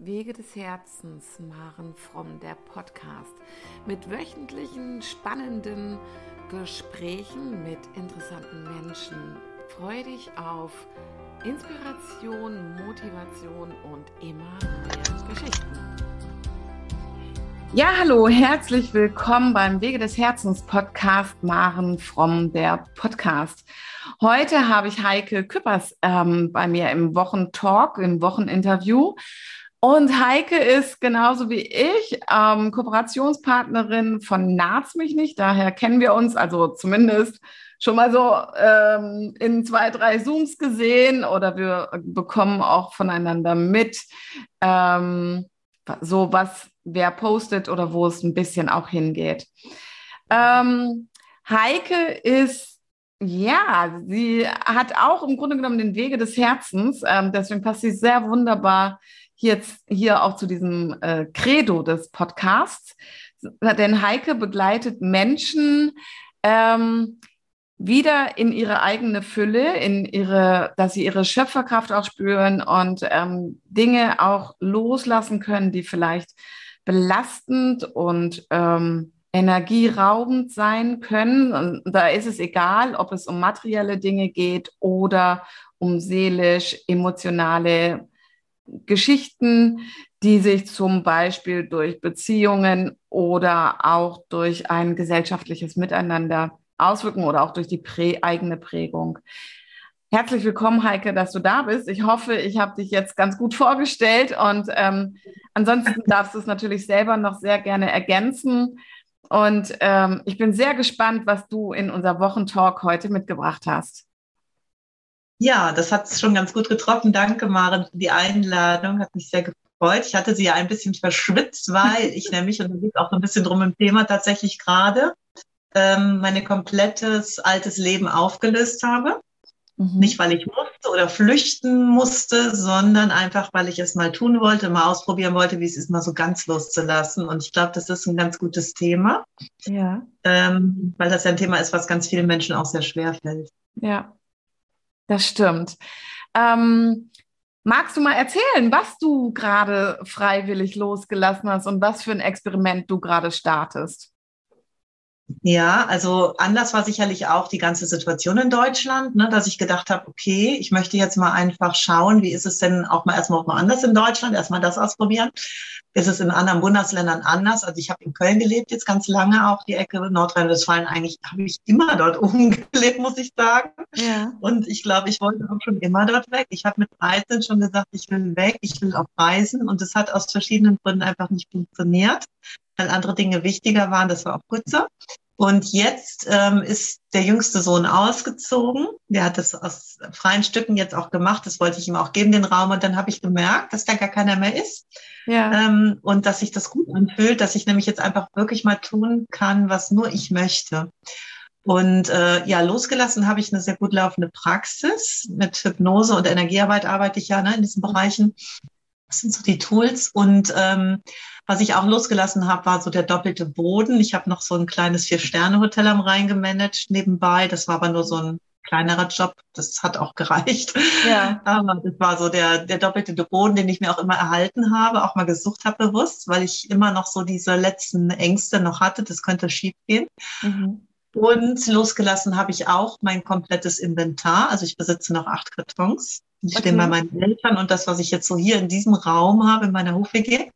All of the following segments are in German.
Wege des Herzens, Maren Fromm, der Podcast mit wöchentlichen spannenden Gesprächen mit interessanten Menschen. Freue dich auf Inspiration, Motivation und immer mehr Geschichten. Ja, hallo, herzlich willkommen beim Wege des Herzens Podcast Maren Fromm, der Podcast. Heute habe ich Heike Küppers ähm, bei mir im Wochentalk, im Wocheninterview. Und Heike ist genauso wie ich ähm, Kooperationspartnerin von Naz mich nicht. Daher kennen wir uns, also zumindest schon mal so ähm, in zwei, drei Zooms gesehen oder wir bekommen auch voneinander mit, ähm, so was wer postet oder wo es ein bisschen auch hingeht. Ähm, Heike ist ja, sie hat auch im Grunde genommen den Wege des Herzens. Ähm, deswegen passt sie sehr wunderbar jetzt hier auch zu diesem äh, Credo des Podcasts. Denn Heike begleitet Menschen ähm, wieder in ihre eigene Fülle, in ihre, dass sie ihre Schöpferkraft auch spüren und ähm, Dinge auch loslassen können, die vielleicht belastend und ähm, energieraubend sein können. Und da ist es egal, ob es um materielle Dinge geht oder um seelisch, emotionale Geschichten, die sich zum Beispiel durch Beziehungen oder auch durch ein gesellschaftliches Miteinander auswirken oder auch durch die prä eigene Prägung. Herzlich willkommen, Heike, dass du da bist. Ich hoffe, ich habe dich jetzt ganz gut vorgestellt und ähm, ansonsten darfst du es natürlich selber noch sehr gerne ergänzen. Und ähm, ich bin sehr gespannt, was du in unser Wochentalk heute mitgebracht hast. Ja, das hat es schon ganz gut getroffen. Danke, Maren, für die Einladung. Hat mich sehr gefreut. Ich hatte sie ja ein bisschen verschwitzt, weil ich nämlich, und da geht auch so ein bisschen drum im Thema, tatsächlich gerade ähm, mein komplettes altes Leben aufgelöst habe. Mhm. Nicht, weil ich musste oder flüchten musste, sondern einfach, weil ich es mal tun wollte, mal ausprobieren wollte, wie es ist, mal so ganz loszulassen. Und ich glaube, das ist ein ganz gutes Thema. Ja. Ähm, weil das ja ein Thema ist, was ganz vielen Menschen auch sehr schwer fällt. Ja, das stimmt. Ähm, magst du mal erzählen, was du gerade freiwillig losgelassen hast und was für ein Experiment du gerade startest? Ja, also anders war sicherlich auch die ganze Situation in Deutschland, ne, dass ich gedacht habe, okay, ich möchte jetzt mal einfach schauen, wie ist es denn auch mal erstmal auch mal anders in Deutschland, erstmal das ausprobieren. Ist es in anderen Bundesländern anders? Also ich habe in Köln gelebt, jetzt ganz lange auch die Ecke Nordrhein-Westfalen. Eigentlich habe ich immer dort oben gelebt, muss ich sagen. Ja. Und ich glaube, ich wollte auch schon immer dort weg. Ich habe mit 13 schon gesagt, ich will weg, ich will auch reisen. Und es hat aus verschiedenen Gründen einfach nicht funktioniert weil andere Dinge wichtiger waren. Das war auch gut so. Und jetzt ähm, ist der jüngste Sohn ausgezogen. Der hat das aus freien Stücken jetzt auch gemacht. Das wollte ich ihm auch geben, den Raum. Und dann habe ich gemerkt, dass da gar keiner mehr ist. Ja. Ähm, und dass sich das gut anfühlt, dass ich nämlich jetzt einfach wirklich mal tun kann, was nur ich möchte. Und äh, ja, losgelassen habe ich eine sehr gut laufende Praxis. Mit Hypnose und Energiearbeit arbeite ich ja ne, in diesen Bereichen. Das sind so die Tools. Und ähm, was ich auch losgelassen habe, war so der doppelte Boden. Ich habe noch so ein kleines Vier-Sterne-Hotel am Rhein gemanagt nebenbei. Das war aber nur so ein kleinerer Job. Das hat auch gereicht. Ja. Aber das war so der, der doppelte Boden, den ich mir auch immer erhalten habe, auch mal gesucht habe bewusst, weil ich immer noch so diese letzten Ängste noch hatte. Das könnte schief gehen. Mhm. Und losgelassen habe ich auch mein komplettes Inventar. Also ich besitze noch acht Kartons. Die okay. stehen bei meinen Eltern und das, was ich jetzt so hier in diesem Raum habe, in meiner Hof-WG.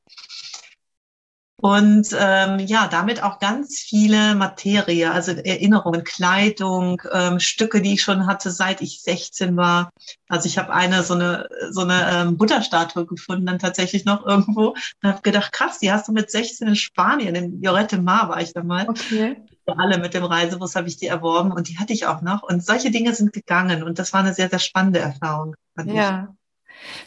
Und ähm, ja, damit auch ganz viele Materie, also Erinnerungen, Kleidung, ähm, Stücke, die ich schon hatte, seit ich 16 war. Also ich habe eine so eine so eine ähm, Buddha-Statue gefunden, dann tatsächlich noch irgendwo. Und habe gedacht, krass, die hast du mit 16 in Spanien, in Llorette Mar war ich da mal. Okay. Alle mit dem Reisebus habe ich die erworben und die hatte ich auch noch. Und solche Dinge sind gegangen und das war eine sehr, sehr spannende Erfahrung. Ja,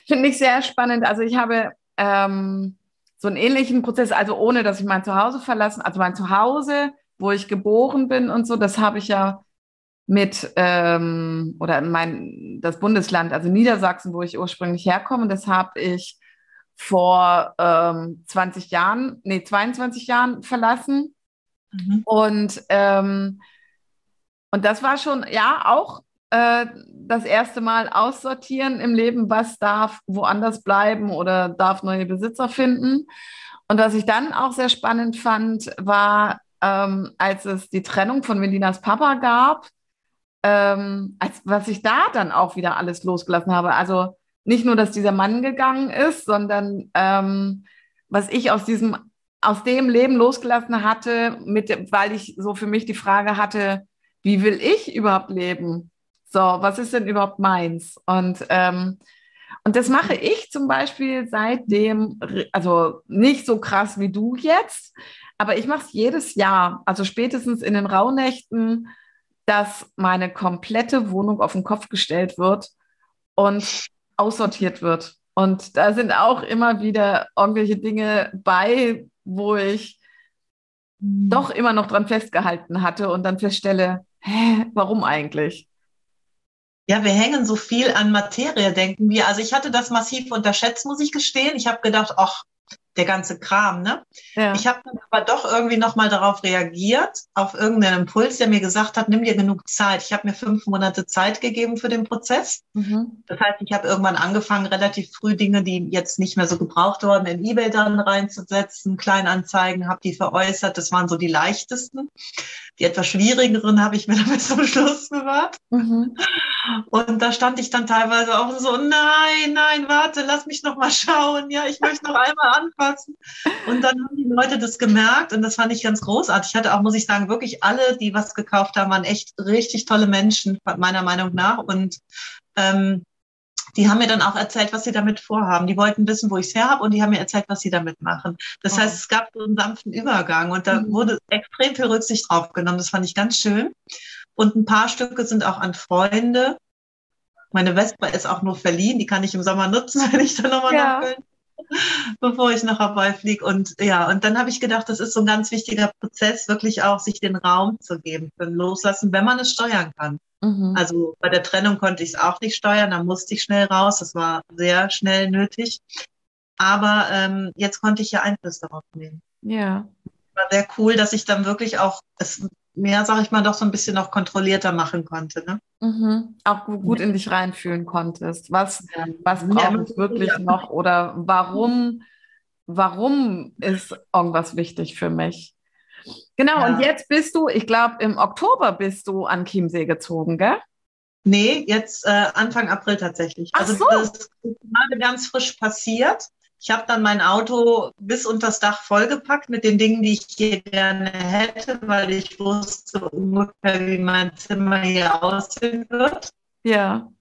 finde ich sehr spannend. Also ich habe ähm so einen ähnlichen Prozess, also ohne dass ich mein Zuhause verlassen, also mein Zuhause, wo ich geboren bin und so, das habe ich ja mit ähm, oder mein das Bundesland, also Niedersachsen, wo ich ursprünglich herkomme, das habe ich vor ähm, 20 Jahren, nee, 22 Jahren verlassen. Mhm. Und, ähm, und das war schon, ja, auch äh, das erste Mal aussortieren im Leben, was darf woanders bleiben oder darf neue Besitzer finden. Und was ich dann auch sehr spannend fand, war, ähm, als es die Trennung von Melinas Papa gab, ähm, als, was ich da dann auch wieder alles losgelassen habe. Also nicht nur, dass dieser Mann gegangen ist, sondern ähm, was ich aus diesem, aus dem Leben losgelassen hatte, mit, weil ich so für mich die Frage hatte, wie will ich überhaupt leben? So, was ist denn überhaupt meins? Und, ähm, und das mache ich zum Beispiel seitdem, also nicht so krass wie du jetzt, aber ich mache es jedes Jahr, also spätestens in den Rauhnächten, dass meine komplette Wohnung auf den Kopf gestellt wird und aussortiert wird. Und da sind auch immer wieder irgendwelche Dinge bei, wo ich doch immer noch dran festgehalten hatte und dann feststelle, hä, warum eigentlich? Ja, wir hängen so viel an Materie, denken wir. Also ich hatte das massiv unterschätzt, muss ich gestehen. Ich habe gedacht, ach, der ganze Kram, ne? Ja. Ich habe dann aber doch irgendwie nochmal darauf reagiert, auf irgendeinen Impuls, der mir gesagt hat, nimm dir genug Zeit. Ich habe mir fünf Monate Zeit gegeben für den Prozess. Mhm. Das heißt, ich habe irgendwann angefangen, relativ früh Dinge, die jetzt nicht mehr so gebraucht wurden, in Ebay dann reinzusetzen, Kleinanzeigen, habe die veräußert. Das waren so die leichtesten. Die etwas schwierigeren habe ich mir damit zum Schluss bewahrt. Mhm. Und da stand ich dann teilweise auch so, nein, nein, warte, lass mich noch mal schauen. Ja, ich möchte noch einmal anfassen. Und dann haben die Leute das gemerkt und das fand ich ganz großartig. Ich hatte auch, muss ich sagen, wirklich alle, die was gekauft haben, waren echt richtig tolle Menschen, meiner Meinung nach. Und ähm, die haben mir dann auch erzählt, was sie damit vorhaben. Die wollten wissen, wo ich es her habe und die haben mir erzählt, was sie damit machen. Das oh. heißt, es gab so einen sanften Übergang und da mhm. wurde extrem viel Rücksicht drauf genommen. Das fand ich ganz schön. Und ein paar Stücke sind auch an Freunde. Meine Vespa ist auch nur verliehen, die kann ich im Sommer nutzen, wenn ich dann nochmal ja. nach Köln bevor ich nach Hawaii fliege. Und ja, und dann habe ich gedacht, das ist so ein ganz wichtiger Prozess, wirklich auch sich den Raum zu geben für Loslassen, wenn man es steuern kann. Mhm. Also bei der Trennung konnte ich es auch nicht steuern, da musste ich schnell raus. Das war sehr schnell nötig. Aber ähm, jetzt konnte ich ja Einfluss darauf nehmen. Ja. War sehr cool, dass ich dann wirklich auch es mehr, sag ich mal, doch so ein bisschen noch kontrollierter machen konnte. Ne? Mhm. Auch gut in dich reinfühlen konntest. Was, ja. was braucht ja. wirklich ja. noch oder warum, warum ist irgendwas wichtig für mich? Genau, und jetzt bist du, ich glaube, im Oktober bist du an Chiemsee gezogen, gell? Nee, jetzt äh, Anfang April tatsächlich. Ach also so. das ist gerade ganz frisch passiert. Ich habe dann mein Auto bis unter das Dach vollgepackt mit den Dingen, die ich hier gerne hätte, weil ich wusste ungefähr, wie mein Zimmer hier aussehen wird. Ja.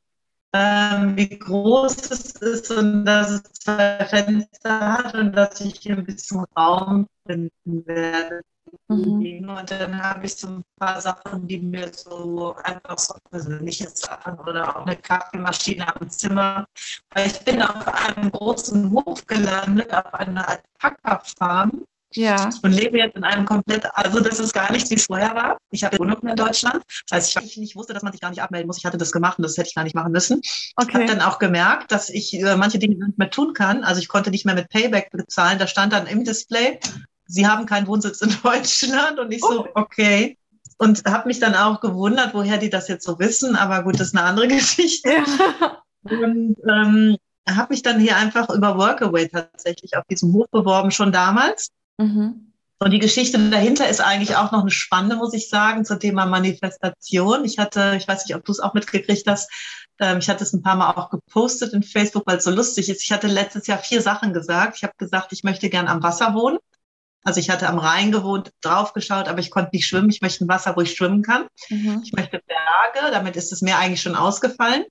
Ähm, wie groß es ist und dass es zwei Fenster hat und dass ich hier ein bisschen Raum finden werde. Mhm. Und dann habe ich so ein paar Sachen, die mir so einfach so persönliche Sachen oder auch eine Kaffeemaschine am Zimmer. Weil ich bin auf einem großen Hof gelandet, auf einer Alpaka-Farm. Ja. Und lebe jetzt in einem komplett, also das ist gar nicht, wie es vorher war. Ich habe Wohnung in Deutschland. Das heißt, ich nicht wusste, dass man sich gar nicht abmelden muss. Ich hatte das gemacht und das hätte ich gar nicht machen müssen. Okay. Ich habe dann auch gemerkt, dass ich äh, manche Dinge nicht mehr tun kann. Also ich konnte nicht mehr mit Payback bezahlen. Da stand dann im Display, Sie haben keinen Wohnsitz in Deutschland. Und ich so, oh. okay. Und habe mich dann auch gewundert, woher die das jetzt so wissen. Aber gut, das ist eine andere Geschichte. Ja. Und ähm, habe mich dann hier einfach über Workaway tatsächlich auf diesem Hof beworben, schon damals. Mhm. Und die Geschichte dahinter ist eigentlich auch noch eine spannende, muss ich sagen, zum Thema Manifestation. Ich hatte, ich weiß nicht, ob du es auch mitgekriegt hast, ähm, ich hatte es ein paar Mal auch gepostet in Facebook, weil es so lustig ist. Ich hatte letztes Jahr vier Sachen gesagt. Ich habe gesagt, ich möchte gern am Wasser wohnen. Also ich hatte am Rhein gewohnt, draufgeschaut, aber ich konnte nicht schwimmen. Ich möchte ein Wasser, wo ich schwimmen kann. Mhm. Ich möchte Berge, damit ist das Meer eigentlich schon ausgefallen.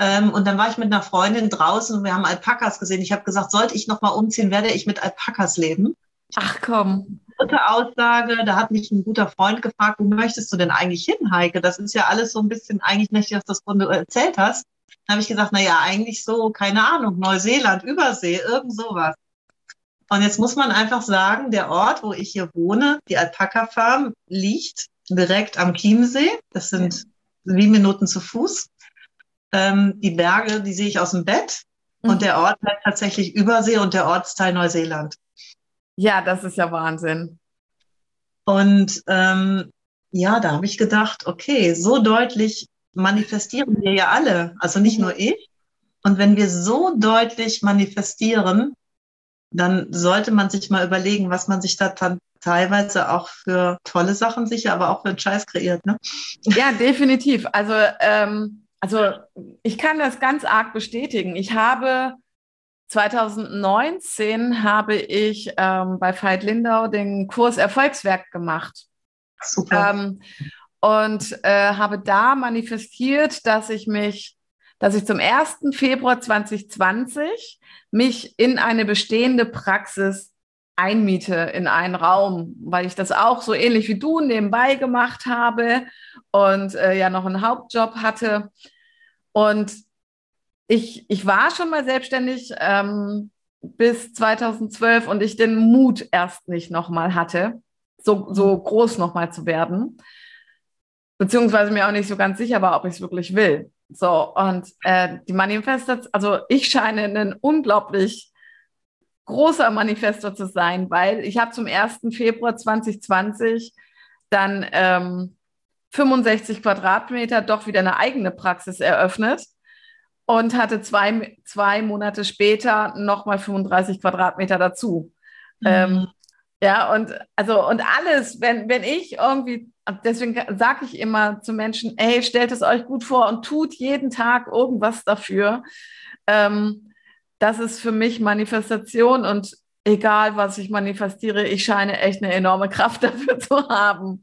Ähm, und dann war ich mit einer Freundin draußen und wir haben Alpakas gesehen. Ich habe gesagt, sollte ich nochmal umziehen, werde ich mit Alpakas leben. Ach komm. Dritte Aussage, da hat mich ein guter Freund gefragt, wo möchtest du denn eigentlich hin, Heike? Das ist ja alles so ein bisschen, eigentlich ich, dass das du erzählt hast. Dann habe ich gesagt, na ja, eigentlich so, keine Ahnung, Neuseeland, Übersee, irgend sowas. Und jetzt muss man einfach sagen, der Ort, wo ich hier wohne, die Alpaka-Farm, liegt direkt am Chiemsee. Das sind sieben Minuten zu Fuß. Ähm, die Berge, die sehe ich aus dem Bett. Mhm. Und der Ort bleibt tatsächlich Übersee und der Ortsteil Neuseeland. Ja, das ist ja Wahnsinn. Und ähm, ja, da habe ich gedacht, okay, so deutlich manifestieren wir ja alle, also nicht nur ich. Und wenn wir so deutlich manifestieren, dann sollte man sich mal überlegen, was man sich da dann teilweise auch für tolle Sachen sicher, aber auch für einen Scheiß kreiert. Ne? Ja, definitiv. Also, ähm, also ich kann das ganz arg bestätigen. Ich habe 2019 habe ich ähm, bei Veit Lindau den Kurs Erfolgswerk gemacht. Super. Ähm, und äh, habe da manifestiert, dass ich mich, dass ich zum 1. Februar 2020 mich in eine bestehende Praxis einmiete in einen Raum, weil ich das auch so ähnlich wie du nebenbei gemacht habe und äh, ja noch einen Hauptjob hatte. Und ich, ich war schon mal selbstständig ähm, bis 2012 und ich den Mut erst nicht nochmal hatte, so, so groß nochmal zu werden. Beziehungsweise mir auch nicht so ganz sicher war, ob ich es wirklich will. So, und äh, die Manifestation, also ich scheine ein unglaublich großer Manifestor zu sein, weil ich habe zum 1. Februar 2020 dann ähm, 65 Quadratmeter doch wieder eine eigene Praxis eröffnet und hatte zwei, zwei Monate später nochmal 35 Quadratmeter dazu. Mhm. Ähm, ja, und also und alles, wenn, wenn ich irgendwie, deswegen sage ich immer zu Menschen, hey, stellt es euch gut vor und tut jeden Tag irgendwas dafür. Ähm, das ist für mich Manifestation und egal was ich manifestiere, ich scheine echt eine enorme Kraft dafür zu haben.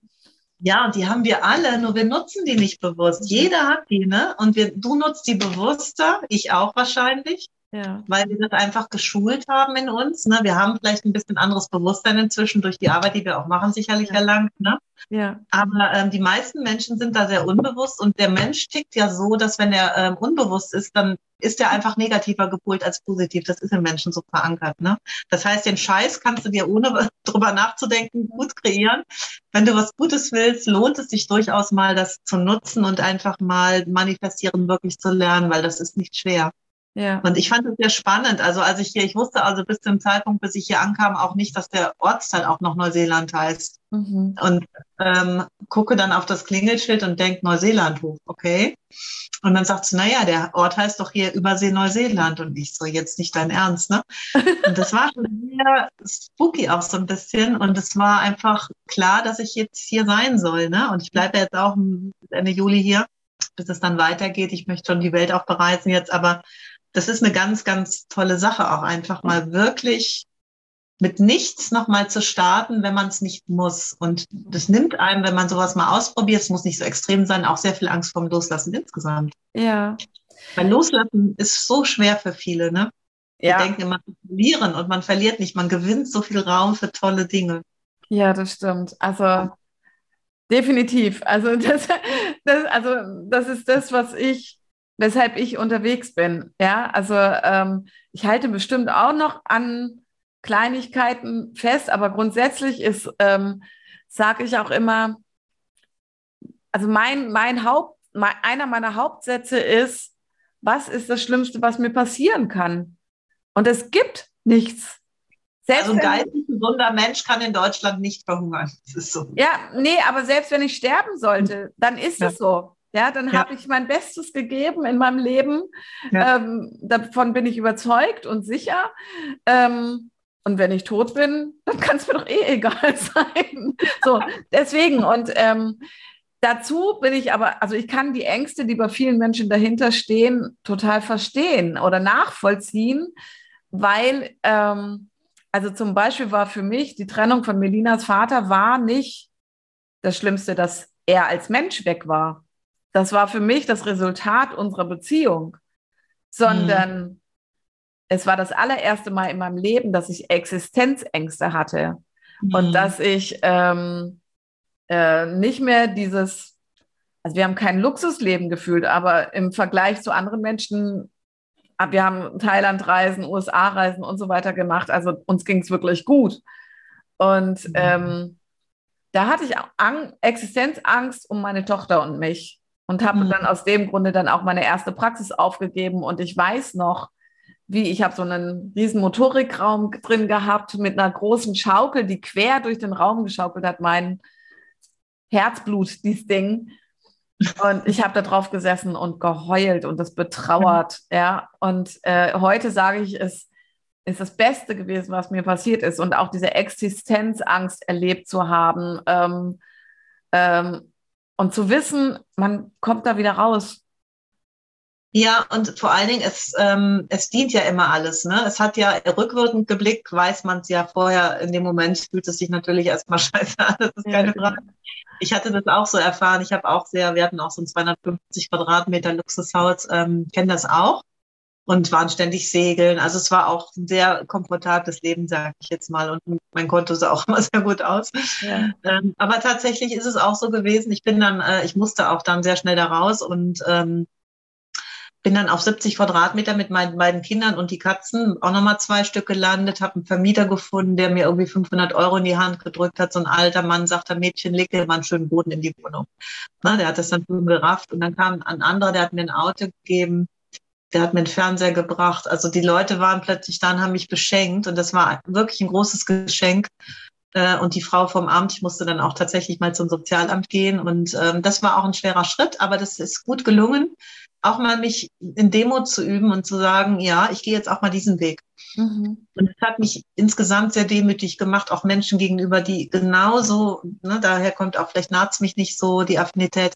Ja, und die haben wir alle, nur wir nutzen die nicht bewusst. Jeder hat die, ne? Und wir, du nutzt die bewusster, ich auch wahrscheinlich. Ja. Weil wir das einfach geschult haben in uns. Ne? Wir haben vielleicht ein bisschen anderes Bewusstsein inzwischen durch die Arbeit, die wir auch machen, sicherlich ja. erlangt. Ne? Ja. Aber ähm, die meisten Menschen sind da sehr unbewusst und der Mensch tickt ja so, dass wenn er ähm, unbewusst ist, dann ist er einfach negativer gepolt als positiv. Das ist im Menschen so verankert. Ne? Das heißt, den Scheiß kannst du dir ohne drüber nachzudenken gut kreieren. Wenn du was Gutes willst, lohnt es sich durchaus mal, das zu nutzen und einfach mal manifestieren wirklich zu lernen, weil das ist nicht schwer. Ja. Und ich fand es sehr spannend. Also als ich hier, ich wusste also bis zum Zeitpunkt, bis ich hier ankam, auch nicht, dass der Ortsteil auch noch Neuseeland heißt. Mhm. Und ähm, gucke dann auf das Klingelschild und denke Neuseelandhof, okay. Und dann sagt sie, naja, der Ort heißt doch hier Übersee Neuseeland. Und ich so, jetzt nicht dein Ernst, ne? Und das war schon sehr spooky auch so ein bisschen. Und es war einfach klar, dass ich jetzt hier sein soll, ne? Und ich bleibe jetzt auch Ende Juli hier, bis es dann weitergeht. Ich möchte schon die Welt auch bereisen jetzt, aber das ist eine ganz, ganz tolle Sache, auch einfach mal wirklich mit nichts nochmal zu starten, wenn man es nicht muss. Und das nimmt einem, wenn man sowas mal ausprobiert, es muss nicht so extrem sein, auch sehr viel Angst vorm Loslassen insgesamt. Ja. Weil Loslassen ist so schwer für viele, ne? Ja. Die denken immer, verlieren und man verliert nicht, man gewinnt so viel Raum für tolle Dinge. Ja, das stimmt. Also definitiv. Also das, das, also das ist das, was ich weshalb ich unterwegs bin. Ja, also ähm, ich halte bestimmt auch noch an Kleinigkeiten fest, aber grundsätzlich ist, ähm, sage ich auch immer, also mein, mein Haupt, mein, einer meiner Hauptsätze ist, was ist das Schlimmste, was mir passieren kann? Und es gibt nichts. Selbst also ein geistig gesunder Mensch kann in Deutschland nicht verhungern. So. Ja, nee, aber selbst wenn ich sterben sollte, dann ist ja. es so. Ja, dann ja. habe ich mein Bestes gegeben in meinem Leben. Ja. Ähm, davon bin ich überzeugt und sicher. Ähm, und wenn ich tot bin, dann kann es mir doch eh egal sein. So, deswegen. Und ähm, dazu bin ich aber, also ich kann die Ängste, die bei vielen Menschen dahinter stehen, total verstehen oder nachvollziehen, weil, ähm, also zum Beispiel war für mich die Trennung von Melinas Vater war nicht das Schlimmste, dass er als Mensch weg war das war für mich das Resultat unserer Beziehung, sondern mhm. es war das allererste Mal in meinem Leben, dass ich Existenzängste hatte mhm. und dass ich ähm, äh, nicht mehr dieses, also wir haben kein Luxusleben gefühlt, aber im Vergleich zu anderen Menschen, ah, wir haben Thailand-Reisen, USA-Reisen und so weiter gemacht, also uns ging es wirklich gut. Und mhm. ähm, da hatte ich Ang Existenzangst um meine Tochter und mich und habe mhm. dann aus dem Grunde dann auch meine erste Praxis aufgegeben und ich weiß noch, wie ich habe so einen riesen Motorikraum drin gehabt mit einer großen Schaukel, die quer durch den Raum geschaukelt hat, mein Herzblut, dieses Ding. Und ich habe da drauf gesessen und geheult und das betrauert, mhm. ja. Und äh, heute sage ich, es ist das Beste gewesen, was mir passiert ist. Und auch diese Existenzangst erlebt zu haben ähm, ähm, und zu wissen, man kommt da wieder raus. Ja, und vor allen Dingen, es, ähm, es dient ja immer alles. Ne? Es hat ja rückwirkend geblickt, weiß man es ja vorher, in dem Moment fühlt es sich natürlich erstmal scheiße an, das ist keine Frage. Ich hatte das auch so erfahren. Ich habe auch sehr, wir hatten auch so ein 250 Quadratmeter Luxushaus, ähm, kennen das auch und waren ständig segeln. Also es war auch ein sehr komfortables Leben, sage ich jetzt mal. Und mein Konto sah auch immer sehr gut aus. Ja. Ähm, aber tatsächlich ist es auch so gewesen. Ich bin dann, äh, ich musste auch dann sehr schnell da raus und ähm, bin dann auf 70 Quadratmeter mit meinen beiden Kindern und die Katzen auch nochmal zwei Stück gelandet, habe einen Vermieter gefunden, der mir irgendwie 500 Euro in die Hand gedrückt hat. So ein alter Mann sagte, Mädchen, leg dir mal einen schönen Boden in die Wohnung. Na, der hat das dann gerafft und dann kam ein anderer, der hat mir ein Auto gegeben, der hat mir einen Fernseher gebracht. Also die Leute waren plötzlich da und haben mich beschenkt und das war wirklich ein großes Geschenk. Äh, und die Frau vom Amt, ich musste dann auch tatsächlich mal zum Sozialamt gehen und ähm, das war auch ein schwerer Schritt, aber das ist gut gelungen auch mal mich in Demo zu üben und zu sagen, ja, ich gehe jetzt auch mal diesen Weg. Mhm. Und es hat mich insgesamt sehr demütig gemacht, auch Menschen gegenüber, die genauso, ne, daher kommt auch, vielleicht naht's mich nicht so, die Affinität,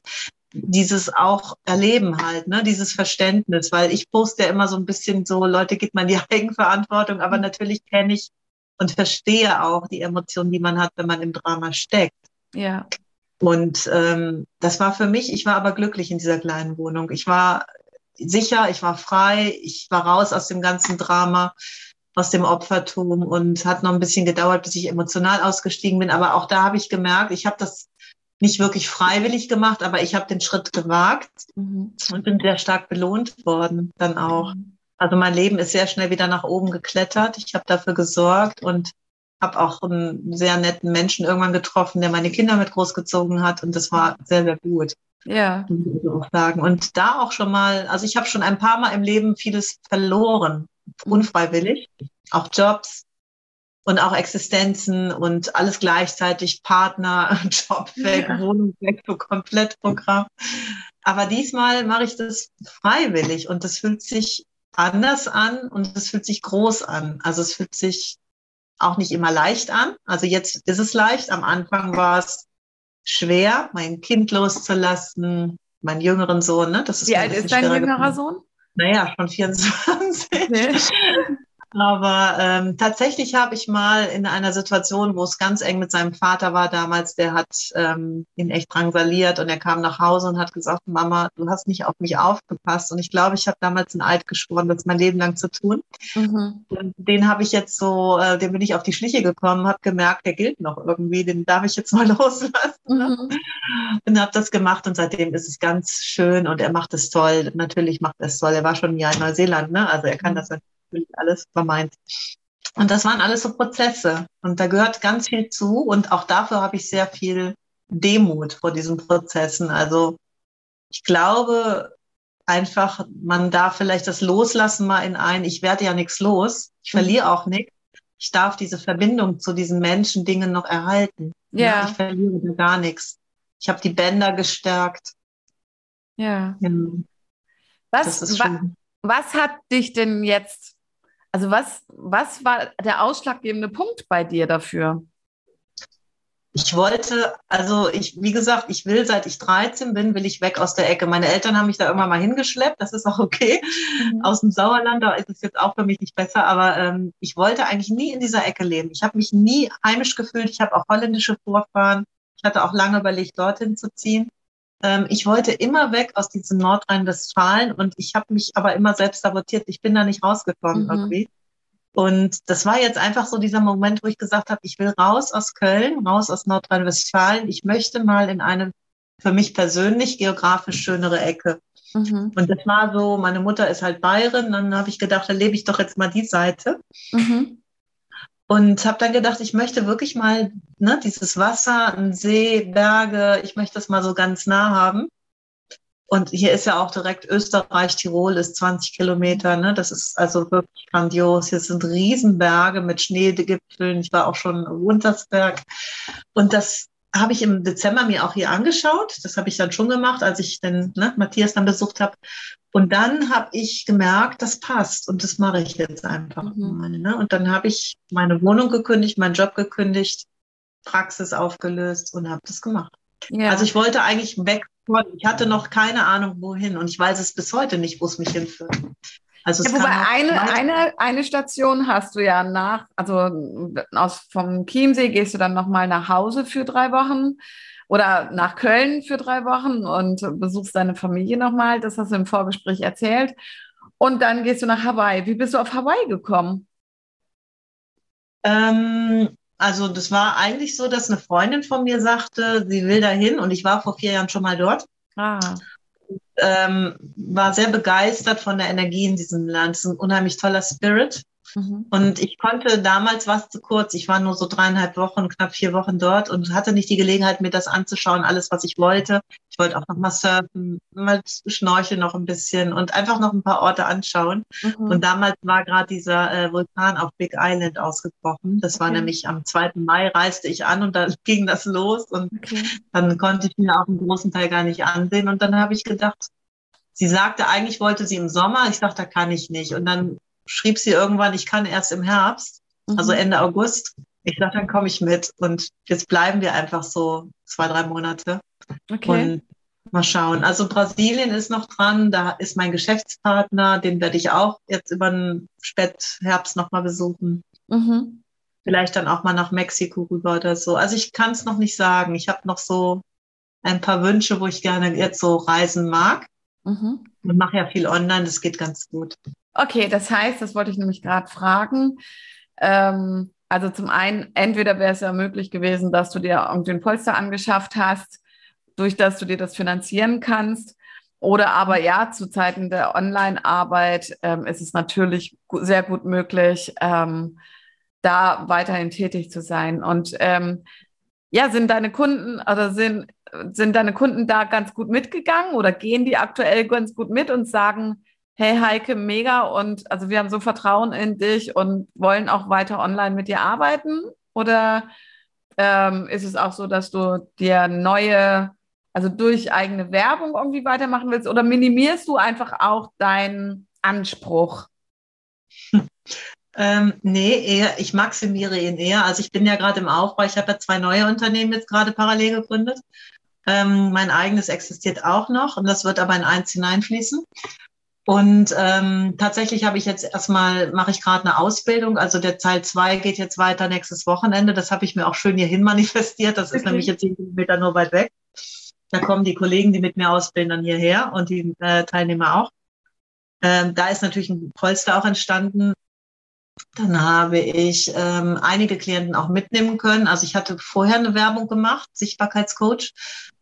dieses auch erleben halt, ne, dieses Verständnis, weil ich poste ja immer so ein bisschen so, Leute, gibt man die Eigenverantwortung, aber mhm. natürlich kenne ich und verstehe auch die Emotionen, die man hat, wenn man im Drama steckt. Ja. Und ähm, das war für mich, ich war aber glücklich in dieser kleinen Wohnung. Ich war sicher, ich war frei, ich war raus aus dem ganzen Drama, aus dem Opfertum und hat noch ein bisschen gedauert, bis ich emotional ausgestiegen bin. Aber auch da habe ich gemerkt, ich habe das nicht wirklich freiwillig gemacht, aber ich habe den Schritt gewagt mhm. und bin sehr stark belohnt worden dann auch. Mhm. Also mein Leben ist sehr schnell wieder nach oben geklettert. Ich habe dafür gesorgt und habe auch einen sehr netten Menschen irgendwann getroffen, der meine Kinder mit großgezogen hat und das war sehr, sehr gut. Ja. Auch sagen. Und da auch schon mal, also ich habe schon ein paar Mal im Leben vieles verloren, unfreiwillig, auch Jobs und auch Existenzen und alles gleichzeitig, Partner, Job weg, ja. Wohnung weg, so komplett Programm. Aber diesmal mache ich das freiwillig und das fühlt sich anders an und es fühlt sich groß an. Also es fühlt sich auch nicht immer leicht an. Also jetzt ist es leicht. Am Anfang war es schwer, mein Kind loszulassen, meinen jüngeren Sohn. Ne? Das ist Wie alt ist dein jüngerer Sohn? Naja, schon 24. Nee. Aber ähm, tatsächlich habe ich mal in einer Situation, wo es ganz eng mit seinem Vater war damals, der hat ähm, ihn echt drangsaliert und er kam nach Hause und hat gesagt, Mama, du hast nicht auf mich aufgepasst. Und ich glaube, ich habe damals einen Eid geschworen, das mein Leben lang zu tun. Mhm. Und den habe ich jetzt so, äh, den bin ich auf die Schliche gekommen, habe gemerkt, der gilt noch irgendwie, den darf ich jetzt mal loslassen. Ne? Mhm. Und habe das gemacht und seitdem ist es ganz schön und er macht es toll. Natürlich macht er es toll. Er war schon ein Jahr in Neuseeland, ne? also er kann mhm. das natürlich alles vermeint. Und das waren alles so Prozesse. Und da gehört ganz viel zu. Und auch dafür habe ich sehr viel Demut vor diesen Prozessen. Also ich glaube einfach, man darf vielleicht das Loslassen mal in ein, ich werde ja nichts los, ich mhm. verliere auch nichts. Ich darf diese Verbindung zu diesen Menschen, Dingen noch erhalten. Ja. Ich verliere gar nichts. Ich habe die Bänder gestärkt. Ja. ja. Was, wa was hat dich denn jetzt also was, was war der ausschlaggebende Punkt bei dir dafür? Ich wollte, also ich, wie gesagt, ich will, seit ich 13 bin, will ich weg aus der Ecke. Meine Eltern haben mich da immer mal hingeschleppt, das ist auch okay. Mhm. Aus dem Sauerland, da ist es jetzt auch für mich nicht besser, aber ähm, ich wollte eigentlich nie in dieser Ecke leben. Ich habe mich nie heimisch gefühlt. Ich habe auch holländische Vorfahren. Ich hatte auch lange überlegt, dorthin zu ziehen. Ähm, ich wollte immer weg aus diesem Nordrhein-Westfalen und ich habe mich aber immer selbst sabotiert. Ich bin da nicht rausgekommen mhm. irgendwie. Und das war jetzt einfach so dieser Moment, wo ich gesagt habe, ich will raus aus Köln, raus aus Nordrhein-Westfalen. Ich möchte mal in eine für mich persönlich geografisch schönere Ecke. Mhm. Und das war so, meine Mutter ist halt Bayerin, dann habe ich gedacht, da lebe ich doch jetzt mal die Seite. Mhm. Und habe dann gedacht, ich möchte wirklich mal ne, dieses Wasser, ein See, Berge, ich möchte das mal so ganz nah haben. Und hier ist ja auch direkt Österreich, Tirol ist 20 Kilometer. Ne? Das ist also wirklich grandios. Hier sind Riesenberge mit Schneegipfeln. Ich war auch schon in Wuntersberg. Und das habe ich im Dezember mir auch hier angeschaut. Das habe ich dann schon gemacht, als ich den ne, Matthias dann besucht habe. Und dann habe ich gemerkt, das passt und das mache ich jetzt einfach mhm. mal. Ne? Und dann habe ich meine Wohnung gekündigt, meinen Job gekündigt, Praxis aufgelöst und habe das gemacht. Ja. Also ich wollte eigentlich weg ich hatte noch keine Ahnung wohin und ich weiß es bis heute nicht, wo es mich hinführt. Also ja, wobei eine, eine, eine Station hast du ja nach, also aus vom Chiemsee gehst du dann nochmal nach Hause für drei Wochen oder nach Köln für drei Wochen und besuchst deine Familie nochmal. Das hast du im Vorgespräch erzählt. Und dann gehst du nach Hawaii. Wie bist du auf Hawaii gekommen? Ähm, also das war eigentlich so, dass eine Freundin von mir sagte, sie will dahin und ich war vor vier Jahren schon mal dort. Ah ähm, war sehr begeistert von der Energie in diesem Land. Es ist ein unheimlich toller Spirit. Mhm. Und ich konnte damals was zu kurz. Ich war nur so dreieinhalb Wochen, knapp vier Wochen dort und hatte nicht die Gelegenheit, mir das anzuschauen, alles, was ich wollte. Ich wollte auch noch mal surfen, mal schnorcheln noch ein bisschen und einfach noch ein paar Orte anschauen. Mhm. Und damals war gerade dieser äh, Vulkan auf Big Island ausgebrochen. Das war nämlich am 2. Mai reiste ich an und dann ging das los und okay. dann konnte ich mir auch einen großen Teil gar nicht ansehen. Und dann habe ich gedacht, Sie sagte, eigentlich wollte sie im Sommer. Ich dachte, da kann ich nicht. Und dann schrieb sie irgendwann, ich kann erst im Herbst, mhm. also Ende August. Ich dachte, dann komme ich mit. Und jetzt bleiben wir einfach so zwei, drei Monate. Okay. Und mal schauen. Also Brasilien ist noch dran. Da ist mein Geschäftspartner. Den werde ich auch jetzt über den Spätherbst nochmal besuchen. Mhm. Vielleicht dann auch mal nach Mexiko rüber oder so. Also ich kann es noch nicht sagen. Ich habe noch so ein paar Wünsche, wo ich gerne jetzt so reisen mag. Mhm. Ich mache ja viel online, das geht ganz gut. Okay, das heißt, das wollte ich nämlich gerade fragen. Ähm, also zum einen, entweder wäre es ja möglich gewesen, dass du dir irgendwie ein Polster angeschafft hast, durch das du dir das finanzieren kannst. Oder aber ja, zu Zeiten der Online-Arbeit ähm, ist es natürlich sehr gut möglich, ähm, da weiterhin tätig zu sein. Und ähm, ja, sind deine Kunden oder sind, sind deine Kunden da ganz gut mitgegangen oder gehen die aktuell ganz gut mit und sagen, hey Heike, mega und also wir haben so Vertrauen in dich und wollen auch weiter online mit dir arbeiten? Oder ähm, ist es auch so, dass du dir neue, also durch eigene Werbung irgendwie weitermachen willst oder minimierst du einfach auch deinen Anspruch? Ähm, nee, eher, ich maximiere ihn eher. Also ich bin ja gerade im Aufbau. Ich habe ja zwei neue Unternehmen jetzt gerade parallel gegründet. Ähm, mein eigenes existiert auch noch und das wird aber in eins hineinfließen. Und ähm, tatsächlich habe ich jetzt erstmal, mache ich gerade eine Ausbildung. Also der Teil zwei geht jetzt weiter nächstes Wochenende. Das habe ich mir auch schön hierhin manifestiert. Das ist okay. nämlich jetzt zehn Kilometer nur weit weg. Da kommen die Kollegen, die mit mir ausbilden, dann hierher und die äh, Teilnehmer auch. Ähm, da ist natürlich ein Polster auch entstanden, dann habe ich ähm, einige Klienten auch mitnehmen können. Also ich hatte vorher eine Werbung gemacht, Sichtbarkeitscoach.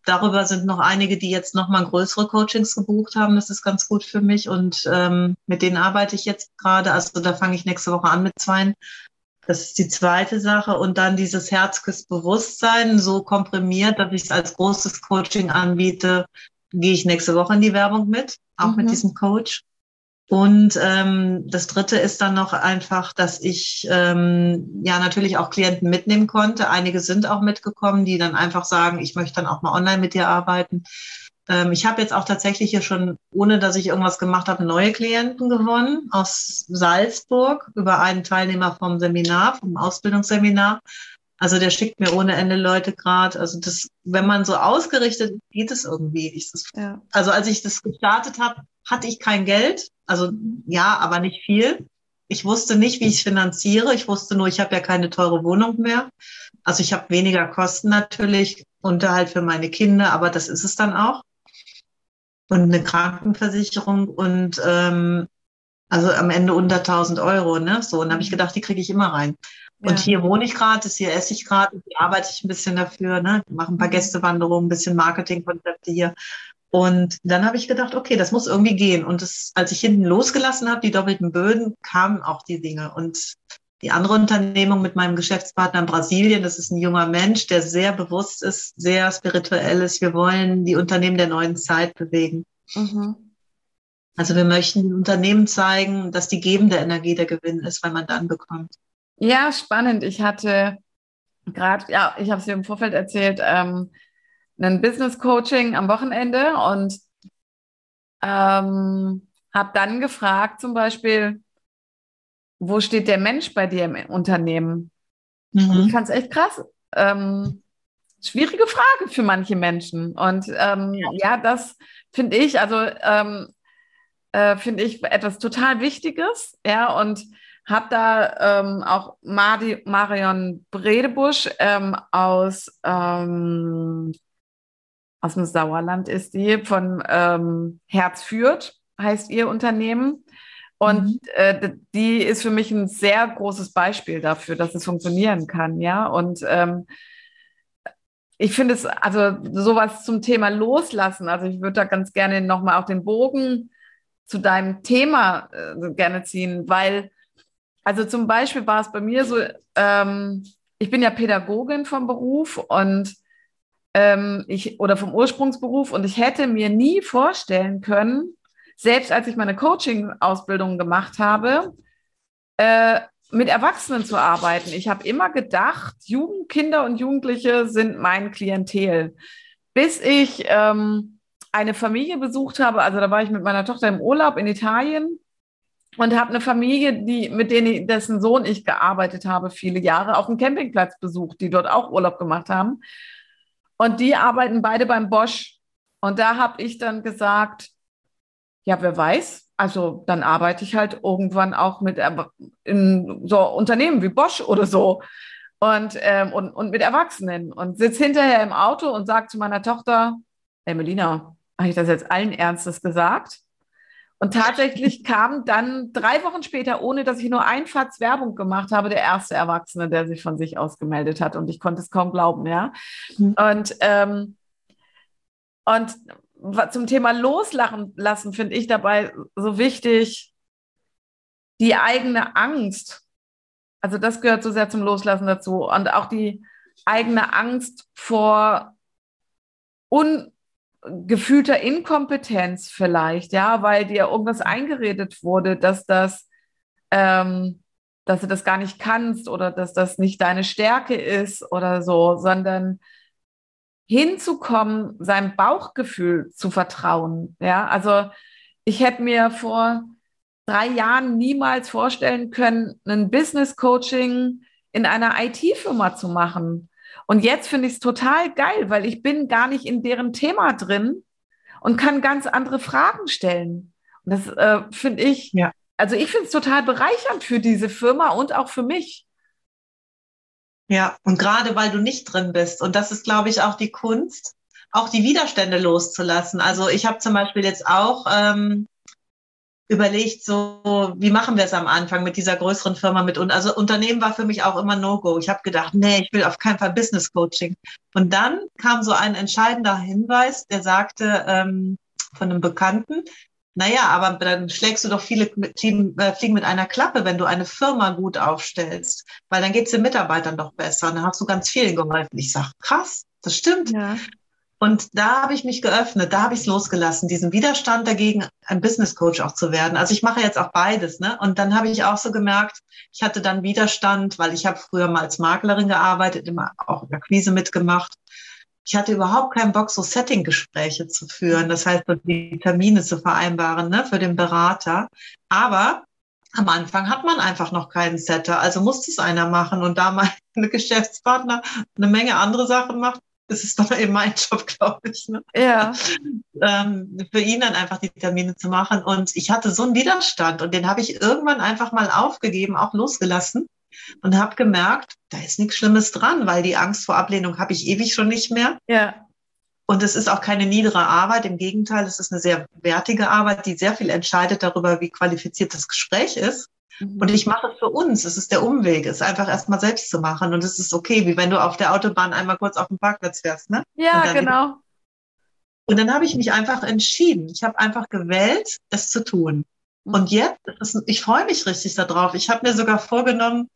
Darüber sind noch einige, die jetzt nochmal größere Coachings gebucht haben. Das ist ganz gut für mich und ähm, mit denen arbeite ich jetzt gerade. Also da fange ich nächste Woche an mit zwei. Das ist die zweite Sache. Und dann dieses Herzküssbewusstsein so komprimiert, dass ich es als großes Coaching anbiete, gehe ich nächste Woche in die Werbung mit, auch mhm. mit diesem Coach. Und ähm, das Dritte ist dann noch einfach, dass ich ähm, ja natürlich auch Klienten mitnehmen konnte. Einige sind auch mitgekommen, die dann einfach sagen, ich möchte dann auch mal online mit dir arbeiten. Ähm, ich habe jetzt auch tatsächlich hier schon, ohne dass ich irgendwas gemacht habe, neue Klienten gewonnen aus Salzburg über einen Teilnehmer vom Seminar, vom Ausbildungsseminar. Also der schickt mir ohne Ende Leute gerade. Also das, wenn man so ausgerichtet, geht es irgendwie. Ich, das, ja. Also als ich das gestartet habe, hatte ich kein Geld. Also ja, aber nicht viel. Ich wusste nicht, wie ich es finanziere. Ich wusste nur, ich habe ja keine teure Wohnung mehr. Also ich habe weniger Kosten natürlich, Unterhalt für meine Kinder, aber das ist es dann auch. Und eine Krankenversicherung und ähm, also am Ende unter 1000 Euro, ne? So, und dann habe ich gedacht, die kriege ich immer rein. Und ja. hier wohne ich gerade, hier esse ich gerade, hier arbeite ich ein bisschen dafür, ne? mache ein paar mhm. Gästewanderungen, ein bisschen Marketingkonzepte hier. Und dann habe ich gedacht, okay, das muss irgendwie gehen. Und das, als ich hinten losgelassen habe, die doppelten Böden, kamen auch die Dinge. Und die andere Unternehmung mit meinem Geschäftspartner in Brasilien, das ist ein junger Mensch, der sehr bewusst ist, sehr spirituell ist. Wir wollen die Unternehmen der neuen Zeit bewegen. Mhm. Also wir möchten den Unternehmen zeigen, dass die gebende Energie der Gewinn ist, weil man dann bekommt. Ja, spannend. Ich hatte gerade, ja, ich habe es dir im Vorfeld erzählt, ähm, ein Business Coaching am Wochenende und ähm, habe dann gefragt, zum Beispiel, wo steht der Mensch bei dir im Unternehmen? Mhm. Ich fand es echt krass. Ähm, schwierige Frage für manche Menschen. Und ähm, ja. ja. das finde ich, also ähm, äh, finde ich etwas total Wichtiges. Ja, und habe da ähm, auch Mari Marion Bredebusch ähm, aus, ähm, aus dem Sauerland ist die, von ähm, Herz führt, heißt ihr Unternehmen. Und mhm. äh, die ist für mich ein sehr großes Beispiel dafür, dass es funktionieren kann, ja. Und ähm, ich finde es, also sowas zum Thema Loslassen, also ich würde da ganz gerne nochmal auf den Bogen zu deinem Thema äh, gerne ziehen, weil also zum Beispiel war es bei mir so, ähm, ich bin ja Pädagogin vom Beruf und ähm, ich oder vom Ursprungsberuf und ich hätte mir nie vorstellen können, selbst als ich meine Coaching-Ausbildung gemacht habe, äh, mit Erwachsenen zu arbeiten. Ich habe immer gedacht, Jugend, Kinder und Jugendliche sind mein Klientel. Bis ich ähm, eine Familie besucht habe, also da war ich mit meiner Tochter im Urlaub in Italien und habe eine Familie, die, mit denen dessen Sohn ich gearbeitet habe, viele Jahre, auf dem Campingplatz besucht, die dort auch Urlaub gemacht haben. Und die arbeiten beide beim Bosch. Und da habe ich dann gesagt, ja, wer weiß, also dann arbeite ich halt irgendwann auch mit in so Unternehmen wie Bosch oder so und, ähm, und, und mit Erwachsenen und sitze hinterher im Auto und sage zu meiner Tochter, hey Melina, habe ich das jetzt allen Ernstes gesagt? Und tatsächlich kam dann drei Wochen später, ohne dass ich nur Einfahrtswerbung gemacht habe, der erste Erwachsene, der sich von sich aus gemeldet hat. Und ich konnte es kaum glauben, ja. Mhm. Und, ähm, und zum Thema Loslachen lassen finde ich dabei so wichtig, die eigene Angst. Also das gehört so sehr zum Loslassen dazu. Und auch die eigene Angst vor un gefühlter Inkompetenz vielleicht, ja, weil dir irgendwas eingeredet wurde, dass das, ähm, dass du das gar nicht kannst oder dass das nicht deine Stärke ist oder so, sondern hinzukommen, seinem Bauchgefühl zu vertrauen. Ja, also ich hätte mir vor drei Jahren niemals vorstellen können, ein Business Coaching in einer IT-Firma zu machen. Und jetzt finde ich es total geil, weil ich bin gar nicht in deren Thema drin und kann ganz andere Fragen stellen. Und das äh, finde ich, ja. also ich finde es total bereichernd für diese Firma und auch für mich. Ja, und gerade weil du nicht drin bist. Und das ist, glaube ich, auch die Kunst, auch die Widerstände loszulassen. Also ich habe zum Beispiel jetzt auch ähm, überlegt, so wie machen wir es am Anfang mit dieser größeren Firma mit uns. Also Unternehmen war für mich auch immer No-Go. Ich habe gedacht, nee, ich will auf keinen Fall Business Coaching. Und dann kam so ein entscheidender Hinweis, der sagte ähm, von einem Bekannten, naja, aber dann schlägst du doch viele Fliegen, äh, Fliegen mit einer Klappe, wenn du eine Firma gut aufstellst, weil dann geht es den Mitarbeitern doch besser. Und dann hast du ganz vielen geholfen. Ich sage, krass, das stimmt. Ja. Und da habe ich mich geöffnet, da habe ich es losgelassen, diesen Widerstand dagegen, ein Business Coach auch zu werden. Also ich mache jetzt auch beides, ne? Und dann habe ich auch so gemerkt, ich hatte dann Widerstand, weil ich habe früher mal als Maklerin gearbeitet, immer auch in der Quise mitgemacht. Ich hatte überhaupt keinen Bock, so Setting-Gespräche zu führen, das heißt, die Termine zu vereinbaren, ne, für den Berater. Aber am Anfang hat man einfach noch keinen Setter, also muss es einer machen. Und da meine Geschäftspartner eine Menge andere Sachen macht, das ist doch eben mein Job, glaube ich. Ne? Ja. ähm, für ihn dann einfach die Termine zu machen. Und ich hatte so einen Widerstand und den habe ich irgendwann einfach mal aufgegeben, auch losgelassen und habe gemerkt, da ist nichts Schlimmes dran, weil die Angst vor Ablehnung habe ich ewig schon nicht mehr. Ja. Und es ist auch keine niedere Arbeit, im Gegenteil, es ist eine sehr wertige Arbeit, die sehr viel entscheidet darüber, wie qualifiziert das Gespräch ist. Und mhm. ich mache es für uns. Es ist der Umweg, es einfach erstmal selbst zu machen. Und es ist okay, wie wenn du auf der Autobahn einmal kurz auf den Parkplatz fährst, ne? Ja, genau. Und dann habe ich mich einfach entschieden. Ich habe einfach gewählt, es zu tun. Mhm. Und jetzt, ist, ich freue mich richtig darauf. Ich habe mir sogar vorgenommen,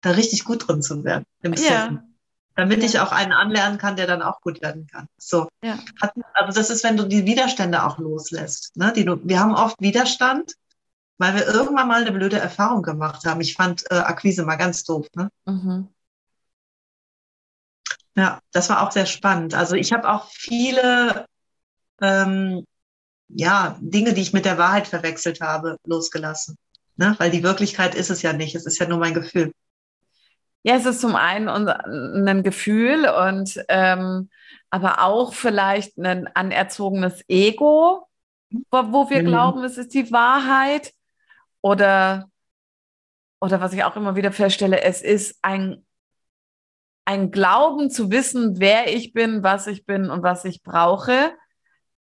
da richtig gut drin zu werden. Im ja. Damit ja. ich auch einen anlernen kann, der dann auch gut werden kann. So. Ja. Also das ist, wenn du die Widerstände auch loslässt. Ne? Die du, wir haben oft Widerstand, weil wir irgendwann mal eine blöde Erfahrung gemacht haben. Ich fand äh, Akquise mal ganz doof. Ne? Mhm. Ja, das war auch sehr spannend. Also ich habe auch viele ähm, ja, Dinge, die ich mit der Wahrheit verwechselt habe, losgelassen. Ne? Weil die Wirklichkeit ist es ja nicht. Es ist ja nur mein Gefühl. Ja, es ist zum einen ein Gefühl und ähm, aber auch vielleicht ein anerzogenes Ego, wo, wo wir mhm. glauben, es ist die Wahrheit. Oder, oder was ich auch immer wieder feststelle, es ist ein, ein Glauben zu wissen, wer ich bin, was ich bin und was ich brauche,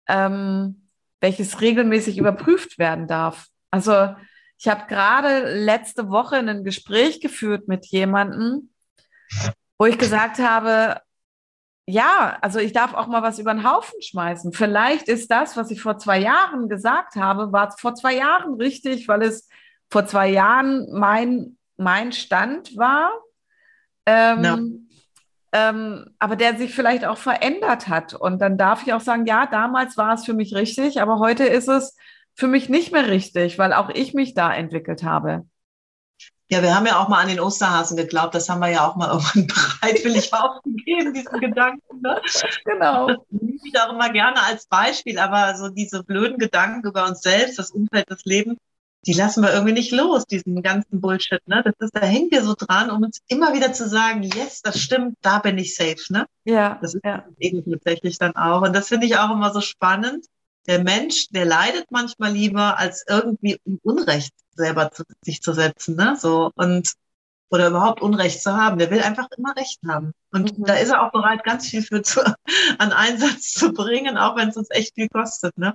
ähm, welches regelmäßig überprüft werden darf. Also ich habe gerade letzte Woche ein Gespräch geführt mit jemandem, wo ich gesagt habe, ja, also ich darf auch mal was über den Haufen schmeißen. Vielleicht ist das, was ich vor zwei Jahren gesagt habe, war vor zwei Jahren richtig, weil es vor zwei Jahren mein, mein Stand war. Ähm, no. ähm, aber der sich vielleicht auch verändert hat. Und dann darf ich auch sagen, ja, damals war es für mich richtig, aber heute ist es für mich nicht mehr richtig, weil auch ich mich da entwickelt habe. Ja, wir haben ja auch mal an den Osterhasen geglaubt. Das haben wir ja auch mal irgendwann bereitwillig aufgegeben, diesen Gedanken. Ne? Genau. Das nehme ich auch immer gerne als Beispiel. Aber so diese blöden Gedanken über uns selbst, das Umfeld, das Leben, die lassen wir irgendwie nicht los, diesen ganzen Bullshit. Ne? Das ist, da hängen wir so dran, um uns immer wieder zu sagen, yes, das stimmt, da bin ich safe. Ne? Ja. Das ist ja. eben tatsächlich dann auch. Und das finde ich auch immer so spannend. Der Mensch, der leidet manchmal lieber, als irgendwie um Unrecht selber zu, sich zu setzen, ne? So und oder überhaupt Unrecht zu haben. Der will einfach immer Recht haben. Und mhm. da ist er auch bereit, ganz viel für zu, an Einsatz zu bringen, auch wenn es uns echt viel kostet. Ne?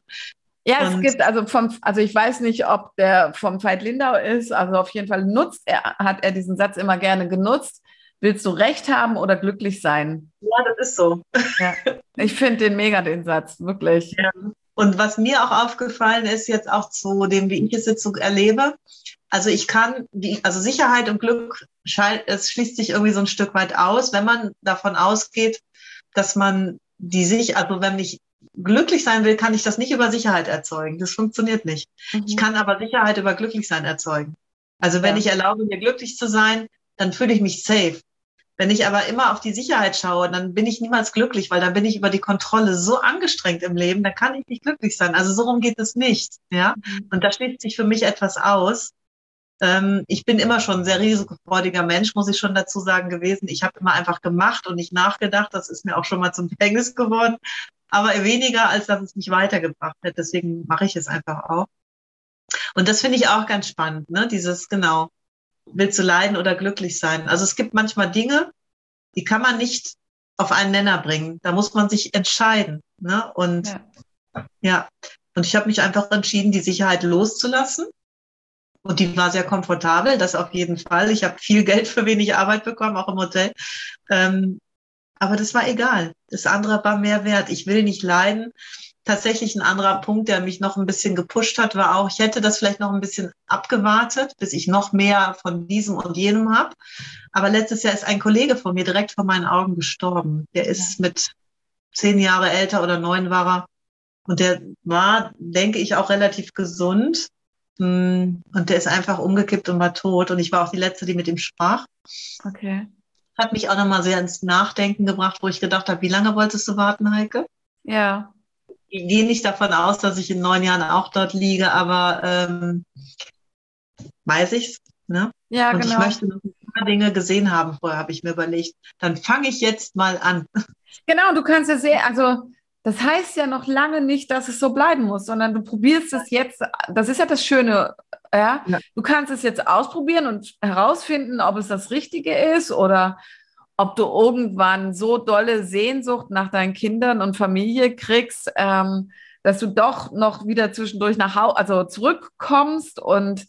Ja, und es gibt also vom, also ich weiß nicht, ob der vom Veit Lindau ist, also auf jeden Fall nutzt er, hat er diesen Satz immer gerne genutzt. Willst du Recht haben oder glücklich sein? Ja, das ist so. Ja. Ich finde den mega, den Satz, wirklich. Ja. Und was mir auch aufgefallen ist, jetzt auch zu dem, wie ich es jetzt so erlebe, also ich kann, die, also Sicherheit und Glück, es schließt sich irgendwie so ein Stück weit aus, wenn man davon ausgeht, dass man die sich, also wenn ich glücklich sein will, kann ich das nicht über Sicherheit erzeugen. Das funktioniert nicht. Mhm. Ich kann aber Sicherheit über Glücklichsein erzeugen. Also wenn ja. ich erlaube, mir glücklich zu sein, dann fühle ich mich safe. Wenn ich aber immer auf die Sicherheit schaue, dann bin ich niemals glücklich, weil dann bin ich über die Kontrolle so angestrengt im Leben, dann kann ich nicht glücklich sein. Also so rum geht es nicht. Ja? Mhm. Und da schließt sich für mich etwas aus. Ähm, ich bin immer schon ein sehr risikofreudiger Mensch, muss ich schon dazu sagen gewesen. Ich habe immer einfach gemacht und nicht nachgedacht. Das ist mir auch schon mal zum Verhängnis geworden. Aber weniger, als dass es mich weitergebracht hat. Deswegen mache ich es einfach auch. Und das finde ich auch ganz spannend, ne? Dieses, genau, willst du leiden oder glücklich sein? Also es gibt manchmal Dinge, die kann man nicht auf einen Nenner bringen. Da muss man sich entscheiden. Ne? Und ja, ja. und ich habe mich einfach entschieden, die Sicherheit loszulassen. Und die war sehr komfortabel, das auf jeden Fall. Ich habe viel Geld für wenig Arbeit bekommen, auch im Hotel. Ähm, aber das war egal. Das andere war mehr wert. Ich will nicht leiden tatsächlich ein anderer Punkt, der mich noch ein bisschen gepusht hat, war auch, ich hätte das vielleicht noch ein bisschen abgewartet, bis ich noch mehr von diesem und jenem habe. Aber letztes Jahr ist ein Kollege von mir direkt vor meinen Augen gestorben. Der ist mit zehn Jahre älter oder neun war er. Und der war, denke ich, auch relativ gesund. Hm, und der ist einfach umgekippt und war tot. Und ich war auch die Letzte, die mit ihm sprach. Okay. Hat mich auch nochmal sehr ins Nachdenken gebracht, wo ich gedacht habe, wie lange wolltest du warten, Heike? Ja ich gehe nicht davon aus, dass ich in neun Jahren auch dort liege, aber ähm, weiß ich's. Ne? Ja, Und genau. ich möchte noch ein paar Dinge gesehen haben, vorher habe ich mir überlegt. Dann fange ich jetzt mal an. Genau, du kannst ja sehen, also das heißt ja noch lange nicht, dass es so bleiben muss, sondern du probierst es jetzt. Das ist ja das Schöne. Ja? ja. Du kannst es jetzt ausprobieren und herausfinden, ob es das Richtige ist oder ob du irgendwann so dolle Sehnsucht nach deinen Kindern und Familie kriegst, ähm, dass du doch noch wieder zwischendurch nach Hause, also zurückkommst und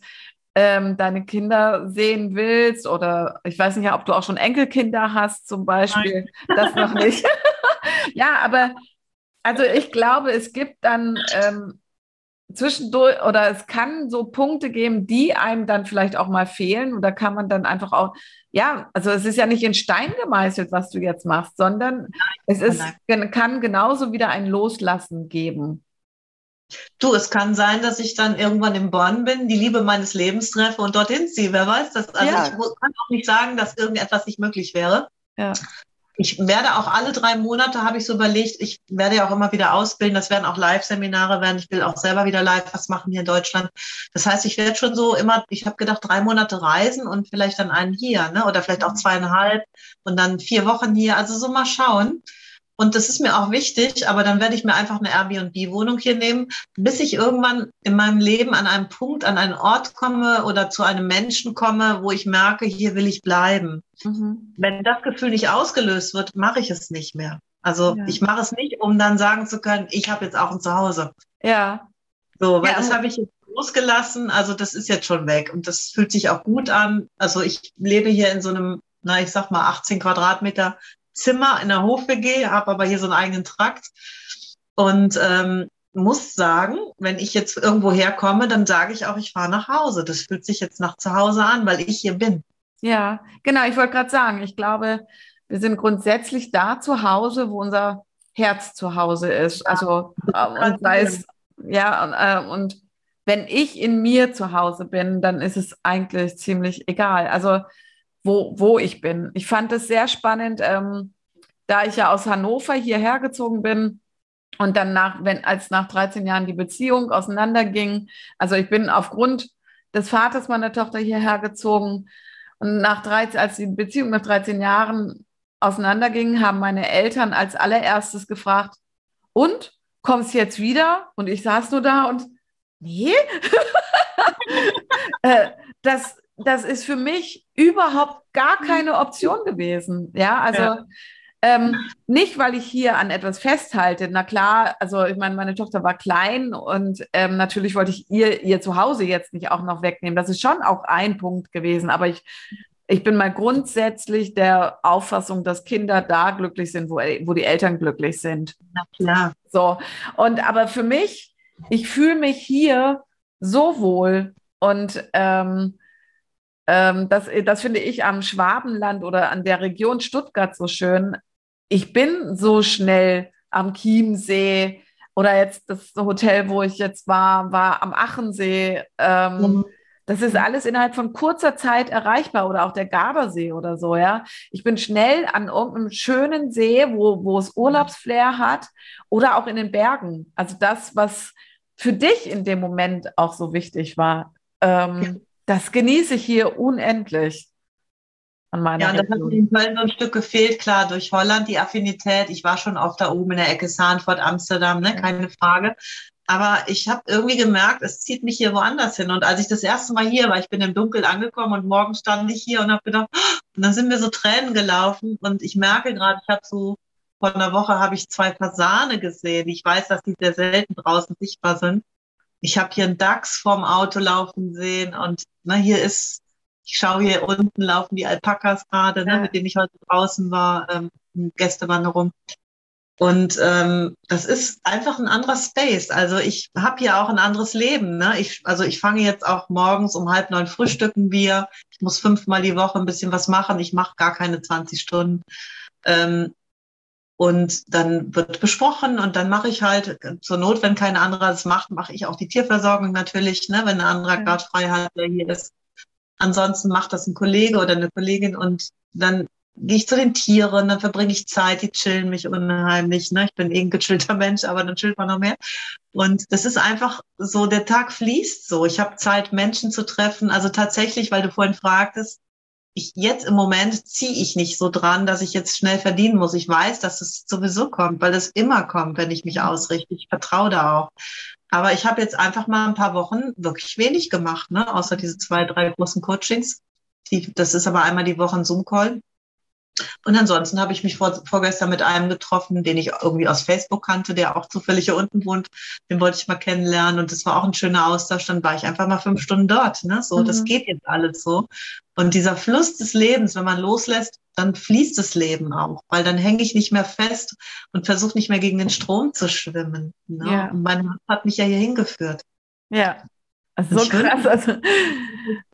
ähm, deine Kinder sehen willst oder ich weiß nicht, ob du auch schon Enkelkinder hast zum Beispiel, Nein. das noch nicht. ja, aber also ich glaube, es gibt dann ähm, zwischendurch oder es kann so Punkte geben, die einem dann vielleicht auch mal fehlen und da kann man dann einfach auch, ja, also es ist ja nicht in Stein gemeißelt, was du jetzt machst, sondern nein, es ist, nein. kann genauso wieder ein Loslassen geben. Du, es kann sein, dass ich dann irgendwann in Bonn bin, die Liebe meines Lebens treffe und dorthin ziehe. Wer weiß das? Also ja. ich kann auch nicht sagen, dass irgendetwas nicht möglich wäre. Ja. Ich werde auch alle drei Monate, habe ich so überlegt, ich werde ja auch immer wieder ausbilden. Das werden auch Live-Seminare werden. Ich will auch selber wieder live was machen hier in Deutschland. Das heißt, ich werde schon so immer, ich habe gedacht, drei Monate reisen und vielleicht dann einen hier, ne? Oder vielleicht auch zweieinhalb und dann vier Wochen hier. Also so mal schauen. Und das ist mir auch wichtig, aber dann werde ich mir einfach eine Airbnb-Wohnung hier nehmen, bis ich irgendwann in meinem Leben an einem Punkt, an einen Ort komme oder zu einem Menschen komme, wo ich merke, hier will ich bleiben. Mhm. Wenn das Gefühl nicht ausgelöst wird, mache ich es nicht mehr. Also ja. ich mache es nicht, um dann sagen zu können, ich habe jetzt auch ein Zuhause. Ja. So, weil ja. das habe ich jetzt losgelassen. Also das ist jetzt schon weg und das fühlt sich auch gut an. Also ich lebe hier in so einem, na ich sag mal 18 Quadratmeter Zimmer in der Hof-WG, habe aber hier so einen eigenen Trakt und ähm, muss sagen, wenn ich jetzt irgendwo herkomme, dann sage ich auch, ich fahre nach Hause. Das fühlt sich jetzt nach zu Hause an, weil ich hier bin. Ja, genau. Ich wollte gerade sagen, ich glaube, wir sind grundsätzlich da zu Hause, wo unser Herz zu Hause ist. Also äh, und da ist ja äh, und wenn ich in mir zu Hause bin, dann ist es eigentlich ziemlich egal. Also wo, wo ich bin. Ich fand es sehr spannend, ähm, da ich ja aus Hannover hierher gezogen bin und dann nach, wenn, als nach 13 Jahren die Beziehung auseinanderging, also ich bin aufgrund des Vaters meiner Tochter hierher gezogen und nach 13, als die Beziehung nach 13 Jahren auseinanderging, haben meine Eltern als allererstes gefragt, und kommst jetzt wieder? Und ich saß nur da und nee, äh, das, das ist für mich überhaupt gar mhm. keine Option gewesen. Ja, also ja. Ähm, nicht, weil ich hier an etwas festhalte. Na klar, also ich meine, meine Tochter war klein und ähm, natürlich wollte ich ihr ihr Zuhause jetzt nicht auch noch wegnehmen. Das ist schon auch ein Punkt gewesen. Aber ich, ich bin mal grundsätzlich der Auffassung, dass Kinder da glücklich sind, wo, wo die Eltern glücklich sind. Na klar. So. Und aber für mich, ich fühle mich hier so wohl und ähm, ähm, das, das finde ich am Schwabenland oder an der Region Stuttgart so schön. Ich bin so schnell am Chiemsee oder jetzt das Hotel, wo ich jetzt war, war am Achensee. Ähm, mhm. Das ist alles innerhalb von kurzer Zeit erreichbar oder auch der Gardasee oder so, ja. Ich bin schnell an irgendeinem schönen See, wo, wo es Urlaubsflair hat oder auch in den Bergen. Also das, was für dich in dem Moment auch so wichtig war. Ähm, das genieße ich hier unendlich. An meiner ja, das hat mir in Köln so ein Stück gefehlt, klar, durch Holland die Affinität. Ich war schon oft da oben in der Ecke Sahnford, Amsterdam, ne, keine Frage. Aber ich habe irgendwie gemerkt, es zieht mich hier woanders hin. Und als ich das erste Mal hier war, ich bin im Dunkeln angekommen und morgen stand ich hier und habe gedacht, und dann sind mir so Tränen gelaufen. Und ich merke gerade, ich habe so vor einer Woche habe ich zwei Fasane gesehen. Ich weiß, dass die sehr selten draußen sichtbar sind. Ich habe hier einen Dachs vorm Auto laufen sehen und na, hier ist, ich schaue hier unten laufen die Alpakas gerade, ne, mit denen ich heute draußen war, ähm, Gästewanderung. Und ähm, das ist einfach ein anderer Space. Also ich habe hier auch ein anderes Leben. Ne? Ich, also ich fange jetzt auch morgens um halb neun frühstücken wir. Ich muss fünfmal die Woche ein bisschen was machen. Ich mache gar keine 20 Stunden. Ähm, und dann wird besprochen und dann mache ich halt zur Not, wenn kein anderer das macht, mache ich auch die Tierversorgung natürlich, ne, wenn ein anderer gerade frei hat, der hier ist. Ansonsten macht das ein Kollege oder eine Kollegin und dann gehe ich zu den Tieren, dann verbringe ich Zeit, die chillen mich unheimlich. Ne? Ich bin eh ein gechillter Mensch, aber dann chillt man noch mehr. Und das ist einfach so, der Tag fließt so. Ich habe Zeit, Menschen zu treffen. Also tatsächlich, weil du vorhin fragtest, ich jetzt im Moment ziehe ich nicht so dran, dass ich jetzt schnell verdienen muss. Ich weiß, dass es sowieso kommt, weil es immer kommt, wenn ich mich ausrichte. Ich vertraue da auch. Aber ich habe jetzt einfach mal ein paar Wochen wirklich wenig gemacht, ne? außer diese zwei, drei großen Coachings. Die, das ist aber einmal die Woche ein Zoom-Call. Und ansonsten habe ich mich vor, vorgestern mit einem getroffen, den ich irgendwie aus Facebook kannte, der auch zufällig hier unten wohnt. Den wollte ich mal kennenlernen und das war auch ein schöner Austausch. Dann war ich einfach mal fünf Stunden dort. Ne? So, mhm. das geht jetzt alles so. Und dieser Fluss des Lebens, wenn man loslässt, dann fließt das Leben auch, weil dann hänge ich nicht mehr fest und versuche nicht mehr gegen den Strom zu schwimmen. Ne? Ja. Und mein Mann hat mich ja hier hingeführt. Ja. Also so krass. Also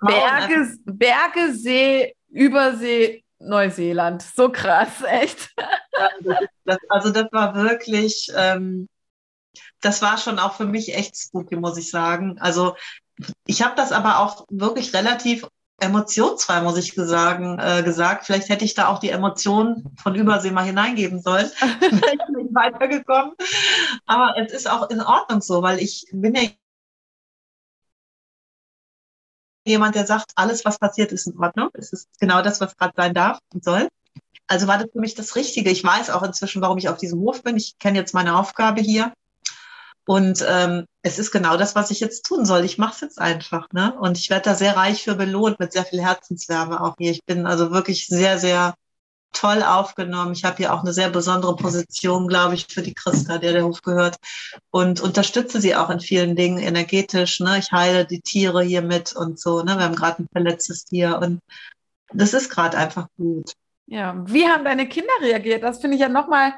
Berge, Berge, See, Übersee, Neuseeland. So krass, echt. Das, also das war wirklich, ähm, das war schon auch für mich echt spooky, muss ich sagen. Also ich habe das aber auch wirklich relativ emotionsfrei, muss ich sagen, äh, gesagt. Vielleicht hätte ich da auch die Emotionen von Übersee mal hineingeben sollen. Wäre ich nicht weitergekommen. Aber es ist auch in Ordnung so, weil ich bin ja jemand, der sagt, alles, was passiert, ist in Ordnung. Es ist genau das, was gerade sein darf und soll. Also war das für mich das Richtige. Ich weiß auch inzwischen, warum ich auf diesem Hof bin. Ich kenne jetzt meine Aufgabe hier. Und ähm, es ist genau das, was ich jetzt tun soll. Ich mache es jetzt einfach. Ne? Und ich werde da sehr reich für belohnt, mit sehr viel Herzenswärme auch hier. Ich bin also wirklich sehr, sehr toll aufgenommen. Ich habe hier auch eine sehr besondere Position, glaube ich, für die Christa, der der Hof gehört. Und unterstütze sie auch in vielen Dingen energetisch. Ne? Ich heile die Tiere hier mit und so. Ne? Wir haben gerade ein verletztes Tier. Und das ist gerade einfach gut. Ja, wie haben deine Kinder reagiert? Das finde ich ja nochmal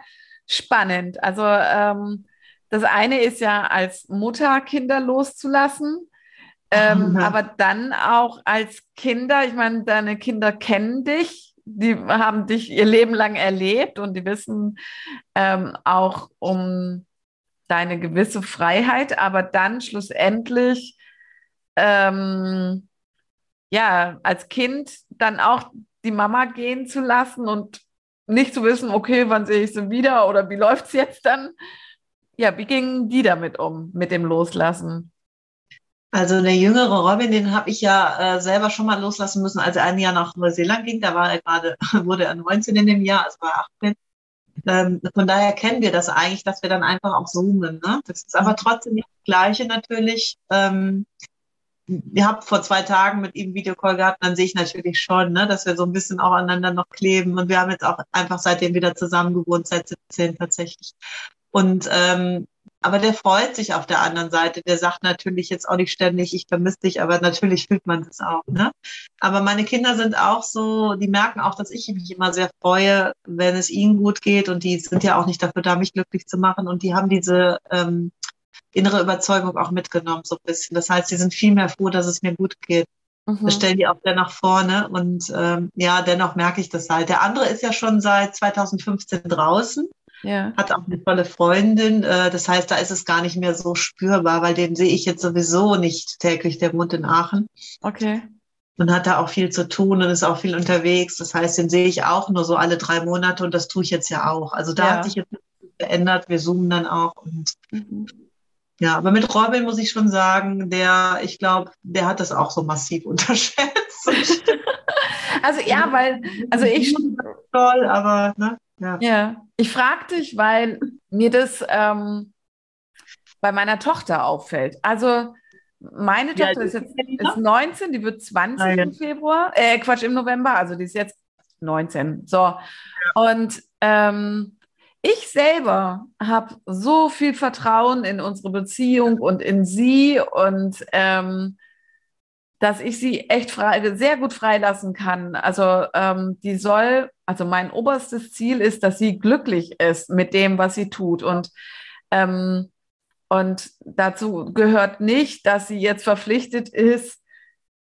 spannend. Also ähm, das eine ist ja als Mutter Kinder loszulassen, ähm, mhm. aber dann auch als Kinder, ich meine, deine Kinder kennen dich, die haben dich ihr Leben lang erlebt und die wissen ähm, auch um deine gewisse Freiheit, aber dann schlussendlich, ähm, ja, als Kind dann auch die Mama gehen zu lassen und nicht zu wissen, okay, wann sehe ich sie wieder oder wie läuft es jetzt dann? Ja, wie gingen die damit um, mit dem Loslassen? Also der jüngere Robin, den habe ich ja äh, selber schon mal loslassen müssen, als er ein Jahr nach Neuseeland ging. Da war er gerade, wurde er 19 in dem Jahr, also war 18. Ähm, von daher kennen wir das eigentlich, dass wir dann einfach auch zoomen. Ne? Das ist aber trotzdem das Gleiche natürlich. Ähm, ihr habt vor zwei Tagen mit ihm Videocall gehabt, dann sehe ich natürlich schon, ne, dass wir so ein bisschen auch aneinander noch kleben. Und wir haben jetzt auch einfach seitdem wieder zusammen gewohnt, seit 17 tatsächlich. Und ähm, aber der freut sich auf der anderen Seite. Der sagt natürlich jetzt auch nicht ständig, ich vermisse dich, aber natürlich fühlt man das auch. Ne? Aber meine Kinder sind auch so, die merken auch, dass ich mich immer sehr freue, wenn es ihnen gut geht. Und die sind ja auch nicht dafür da, mich glücklich zu machen. Und die haben diese ähm, innere Überzeugung auch mitgenommen, so ein bisschen. Das heißt, sie sind viel mehr froh, dass es mir gut geht. Mhm. Das stellen die auch dann nach vorne. Und ähm, ja, dennoch merke ich das halt. Der andere ist ja schon seit 2015 draußen. Ja. Hat auch eine tolle Freundin. Äh, das heißt, da ist es gar nicht mehr so spürbar, weil den sehe ich jetzt sowieso nicht täglich, der Mund in Aachen. Okay. Und hat da auch viel zu tun und ist auch viel unterwegs. Das heißt, den sehe ich auch nur so alle drei Monate und das tue ich jetzt ja auch. Also da ja. hat sich jetzt geändert. Wir zoomen dann auch und mhm. Ja, aber mit Robin muss ich schon sagen, der, ich glaube, der hat das auch so massiv unterschätzt. also ja, weil, also ich toll, aber ne, ja. ja. Ich frage dich, weil mir das ähm, bei meiner Tochter auffällt. Also meine Tochter ja, ist jetzt ist 19, die wird 20 Nein. im Februar, äh, Quatsch, im November, also die ist jetzt 19. So. Und ähm, ich selber habe so viel Vertrauen in unsere Beziehung und in sie und ähm, dass ich sie echt frei, sehr gut freilassen kann. Also ähm, die soll, also mein oberstes Ziel ist, dass sie glücklich ist mit dem, was sie tut. Und, ähm, und dazu gehört nicht, dass sie jetzt verpflichtet ist,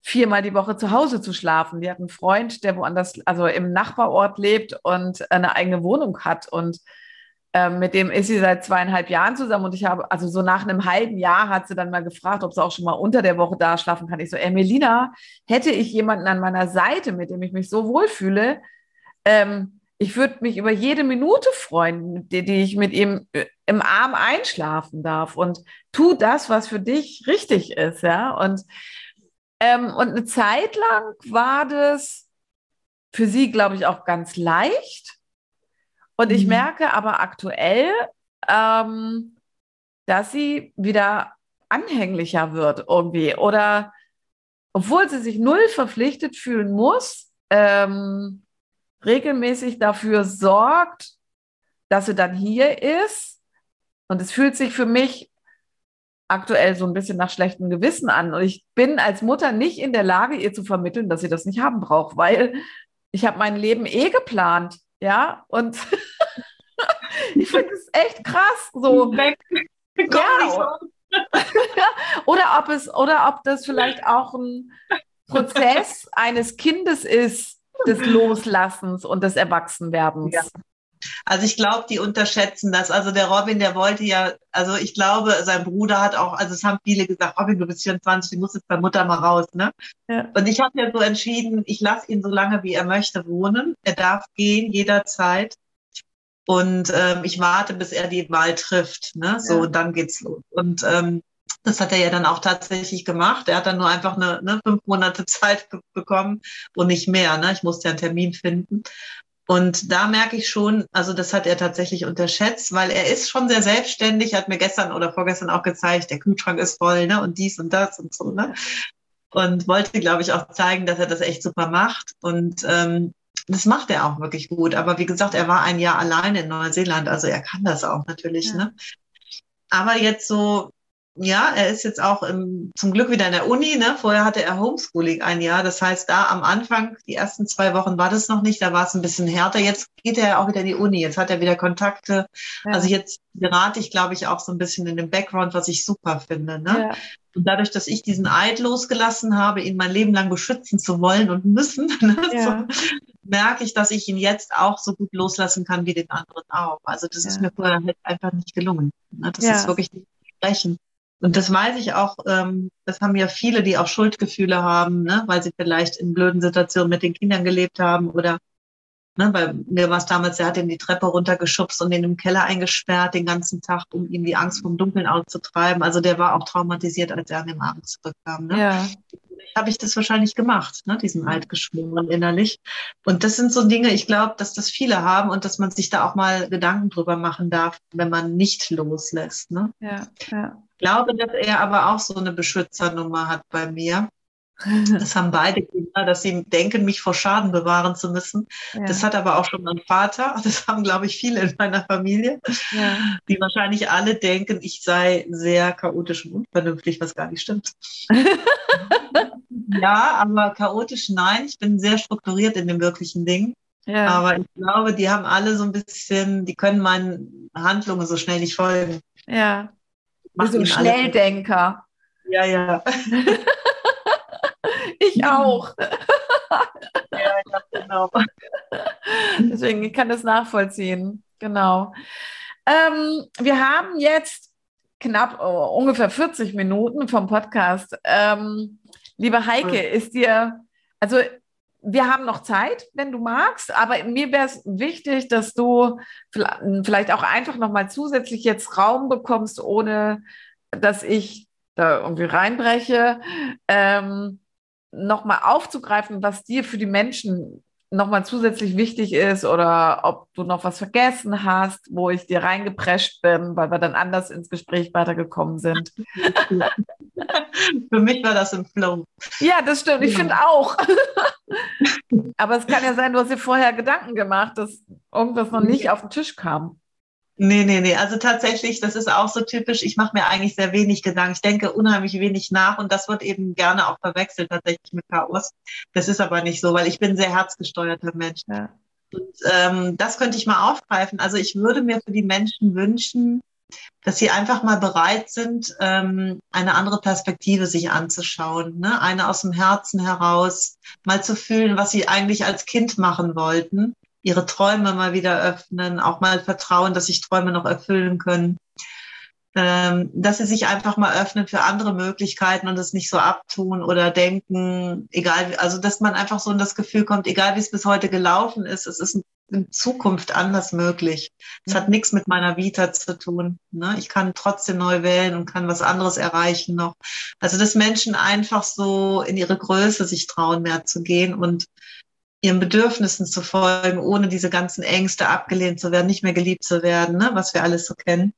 viermal die Woche zu Hause zu schlafen. Die hat einen Freund, der woanders, also im Nachbarort lebt und eine eigene Wohnung hat. Und ähm, mit dem ist sie seit zweieinhalb Jahren zusammen und ich habe, also so nach einem halben Jahr hat sie dann mal gefragt, ob sie auch schon mal unter der Woche da schlafen kann. Ich so, Melina, hätte ich jemanden an meiner Seite, mit dem ich mich so wohlfühle, ähm, ich würde mich über jede Minute freuen, die, die ich mit ihm äh, im Arm einschlafen darf und tu das, was für dich richtig ist, ja. Und, ähm, und eine Zeit lang war das für sie, glaube ich, auch ganz leicht und ich mhm. merke aber aktuell, ähm, dass sie wieder anhänglicher wird irgendwie oder obwohl sie sich null verpflichtet fühlen muss, ähm, regelmäßig dafür sorgt, dass sie dann hier ist. Und es fühlt sich für mich aktuell so ein bisschen nach schlechtem Gewissen an. Und ich bin als Mutter nicht in der Lage, ihr zu vermitteln, dass sie das nicht haben braucht, weil ich habe mein Leben eh geplant. Ja, und ich finde es echt krass. So. Weg. Ja. oder ob es, oder ob das vielleicht auch ein Prozess eines Kindes ist, des Loslassens und des Erwachsenwerdens. Ja. Also ich glaube, die unterschätzen das. Also der Robin, der wollte ja, also ich glaube, sein Bruder hat auch, also es haben viele gesagt, Robin, du bist 24, du musst jetzt bei Mutter mal raus, ne? Ja. Und ich habe ja so entschieden, ich lasse ihn so lange, wie er möchte, wohnen. Er darf gehen jederzeit. Und ähm, ich warte, bis er die Wahl trifft. Ne? So, ja. und dann geht's los. Und ähm, das hat er ja dann auch tatsächlich gemacht. Er hat dann nur einfach eine, eine fünf Monate Zeit bekommen und nicht mehr. Ne? Ich musste ja einen Termin finden. Und da merke ich schon, also das hat er tatsächlich unterschätzt, weil er ist schon sehr selbstständig, hat mir gestern oder vorgestern auch gezeigt, der Kühlschrank ist voll, ne, und dies und das und so, ne. Und wollte, glaube ich, auch zeigen, dass er das echt super macht. Und ähm, das macht er auch wirklich gut. Aber wie gesagt, er war ein Jahr allein in Neuseeland, also er kann das auch natürlich, ja. ne. Aber jetzt so ja, er ist jetzt auch im, zum Glück wieder in der Uni. Ne? Vorher hatte er Homeschooling ein Jahr. Das heißt, da am Anfang, die ersten zwei Wochen war das noch nicht, da war es ein bisschen härter. Jetzt geht er auch wieder in die Uni. Jetzt hat er wieder Kontakte. Ja. Also jetzt gerate ich, glaube ich, auch so ein bisschen in den Background, was ich super finde. Ne? Ja. Und dadurch, dass ich diesen Eid losgelassen habe, ihn mein Leben lang beschützen zu wollen und müssen, ne? ja. so, merke ich, dass ich ihn jetzt auch so gut loslassen kann wie den anderen auch. Also das ist mir vorher halt einfach nicht gelungen. Ne? Das ist wirklich nicht sprechen. Und das weiß ich auch, ähm, das haben ja viele, die auch Schuldgefühle haben, ne, weil sie vielleicht in blöden Situationen mit den Kindern gelebt haben oder ne, bei mir war es damals, er hat ihn die Treppe runtergeschubst und ihn im Keller eingesperrt den ganzen Tag, um ihm die Angst vom Dunkeln auszutreiben. Also der war auch traumatisiert, als er an dem Abend zurückkam. Ne? Ja. Habe ich das wahrscheinlich gemacht, ne, diesen Alt geschworen innerlich. Und das sind so Dinge, ich glaube, dass das viele haben und dass man sich da auch mal Gedanken drüber machen darf, wenn man nicht loslässt. Ne? Ja, ja glaube, dass er aber auch so eine Beschützernummer hat bei mir. Das haben beide Kinder, dass sie denken, mich vor Schaden bewahren zu müssen. Ja. Das hat aber auch schon mein Vater. Das haben, glaube ich, viele in meiner Familie, ja. die wahrscheinlich alle denken, ich sei sehr chaotisch und unvernünftig, was gar nicht stimmt. ja, aber chaotisch nein. Ich bin sehr strukturiert in den wirklichen Dingen. Ja. Aber ich glaube, die haben alle so ein bisschen, die können meinen Handlungen so schnell nicht folgen. Ja. Bist so ein Schnelldenker. Ja, ja. ich auch. ja, ja, genau. Deswegen, ich kann das nachvollziehen. Genau. Ähm, wir haben jetzt knapp oh, ungefähr 40 Minuten vom Podcast. Ähm, liebe Heike, ist dir, also wir haben noch Zeit, wenn du magst, aber mir wäre es wichtig, dass du vielleicht auch einfach nochmal zusätzlich jetzt Raum bekommst, ohne dass ich da irgendwie reinbreche, ähm, nochmal aufzugreifen, was dir für die Menschen nochmal zusätzlich wichtig ist oder ob du noch was vergessen hast, wo ich dir reingeprescht bin, weil wir dann anders ins Gespräch weitergekommen sind. Für mich war das im Flow. Ja, das stimmt. Ich finde auch. Aber es kann ja sein, du hast dir vorher Gedanken gemacht, dass irgendwas noch nicht auf den Tisch kam. Nee, nee, nee. Also tatsächlich, das ist auch so typisch. Ich mache mir eigentlich sehr wenig Gedanken. Ich denke unheimlich wenig nach und das wird eben gerne auch verwechselt tatsächlich mit Chaos. Das ist aber nicht so, weil ich bin ein sehr herzgesteuerter Mensch. Ja. Und ähm, das könnte ich mal aufgreifen. Also ich würde mir für die Menschen wünschen, dass sie einfach mal bereit sind, ähm, eine andere Perspektive sich anzuschauen, ne? eine aus dem Herzen heraus, mal zu fühlen, was sie eigentlich als Kind machen wollten ihre Träume mal wieder öffnen, auch mal vertrauen, dass sich Träume noch erfüllen können. Ähm, dass sie sich einfach mal öffnen für andere Möglichkeiten und es nicht so abtun oder denken, egal, also dass man einfach so in das Gefühl kommt, egal wie es bis heute gelaufen ist, es ist in Zukunft anders möglich. Es hat nichts mit meiner Vita zu tun. Ne? Ich kann trotzdem neu wählen und kann was anderes erreichen noch. Also dass Menschen einfach so in ihre Größe sich trauen, mehr zu gehen und ihren Bedürfnissen zu folgen, ohne diese ganzen Ängste abgelehnt zu werden, nicht mehr geliebt zu werden, ne, was wir alles so kennen.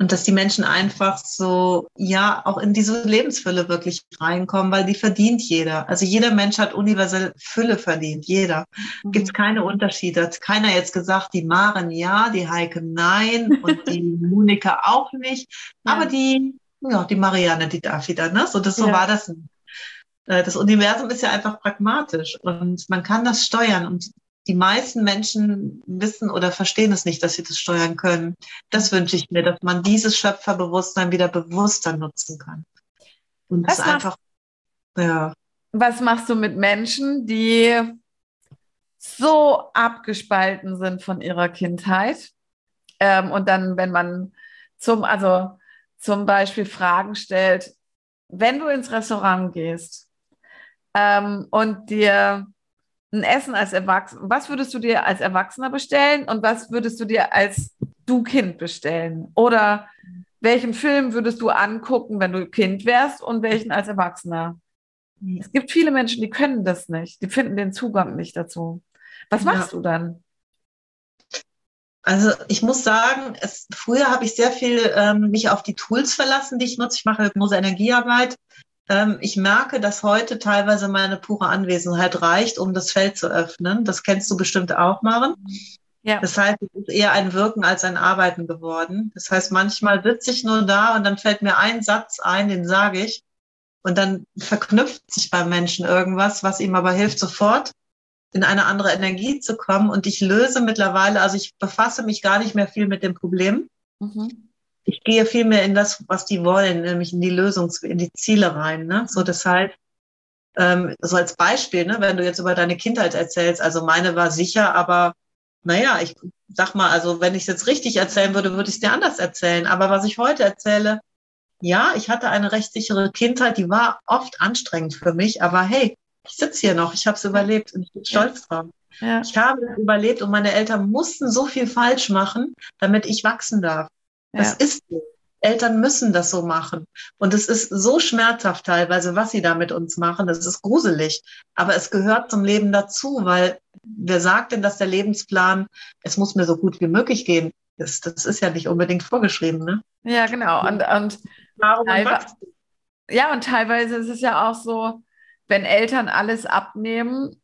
Und dass die Menschen einfach so, ja, auch in diese Lebensfülle wirklich reinkommen, weil die verdient jeder. Also jeder Mensch hat universell Fülle verdient, jeder. Mhm. Gibt es keine Unterschiede. Hat keiner jetzt gesagt, die Maren ja, die Heike nein und die Monika auch nicht. Ja. Aber die, ja, die Marianne, die darf wieder, ne? So, das, so ja. war das. Äh, das Universum ist ja einfach pragmatisch und man kann das steuern und die meisten Menschen wissen oder verstehen es nicht, dass sie das steuern können. Das wünsche ich mir, dass man dieses Schöpferbewusstsein wieder bewusster nutzen kann. Und das einfach, ja. Was machst du mit Menschen, die so abgespalten sind von ihrer Kindheit. Ähm, und dann, wenn man zum, also zum Beispiel Fragen stellt, wenn du ins Restaurant gehst ähm, und dir ein Essen als Erwachsener, was würdest du dir als Erwachsener bestellen und was würdest du dir als du Kind bestellen? Oder welchen Film würdest du angucken, wenn du Kind wärst und welchen als Erwachsener? Es gibt viele Menschen, die können das nicht, die finden den Zugang nicht dazu. Was machst ja. du dann? Also ich muss sagen, es, früher habe ich sehr viel ähm, mich auf die Tools verlassen, die ich nutze. Ich mache Hypnose Energiearbeit. Ähm, ich merke, dass heute teilweise meine pure Anwesenheit reicht, um das Feld zu öffnen. Das kennst du bestimmt auch, Maren. Ja. Das heißt, es ist eher ein Wirken als ein Arbeiten geworden. Das heißt, manchmal sitze ich nur da und dann fällt mir ein Satz ein, den sage ich. Und dann verknüpft sich beim Menschen irgendwas, was ihm aber hilft, sofort in eine andere Energie zu kommen. Und ich löse mittlerweile, also ich befasse mich gar nicht mehr viel mit dem Problem. Mhm. Ich gehe viel mehr in das, was die wollen, nämlich in die Lösung, in die Ziele rein. Ne? So deshalb, ähm, so als Beispiel, ne, wenn du jetzt über deine Kindheit erzählst, also meine war sicher, aber naja, ich sag mal, also wenn ich es jetzt richtig erzählen würde, würde ich es dir anders erzählen. Aber was ich heute erzähle, ja, ich hatte eine recht sichere Kindheit, die war oft anstrengend für mich, aber hey, ich sitze hier noch, ich habe es überlebt und ich bin stolz drauf. Ja. Ich habe es überlebt und meine Eltern mussten so viel falsch machen, damit ich wachsen darf. Das ja. ist so. Eltern müssen das so machen. Und es ist so schmerzhaft teilweise, was sie da mit uns machen. Das ist gruselig. Aber es gehört zum Leben dazu, weil wer sagt denn, dass der Lebensplan, es muss mir so gut wie möglich gehen? Das, das ist ja nicht unbedingt vorgeschrieben, ne? Ja, genau. Und, und, ja, und teilweise ist es ja auch so, wenn Eltern alles abnehmen,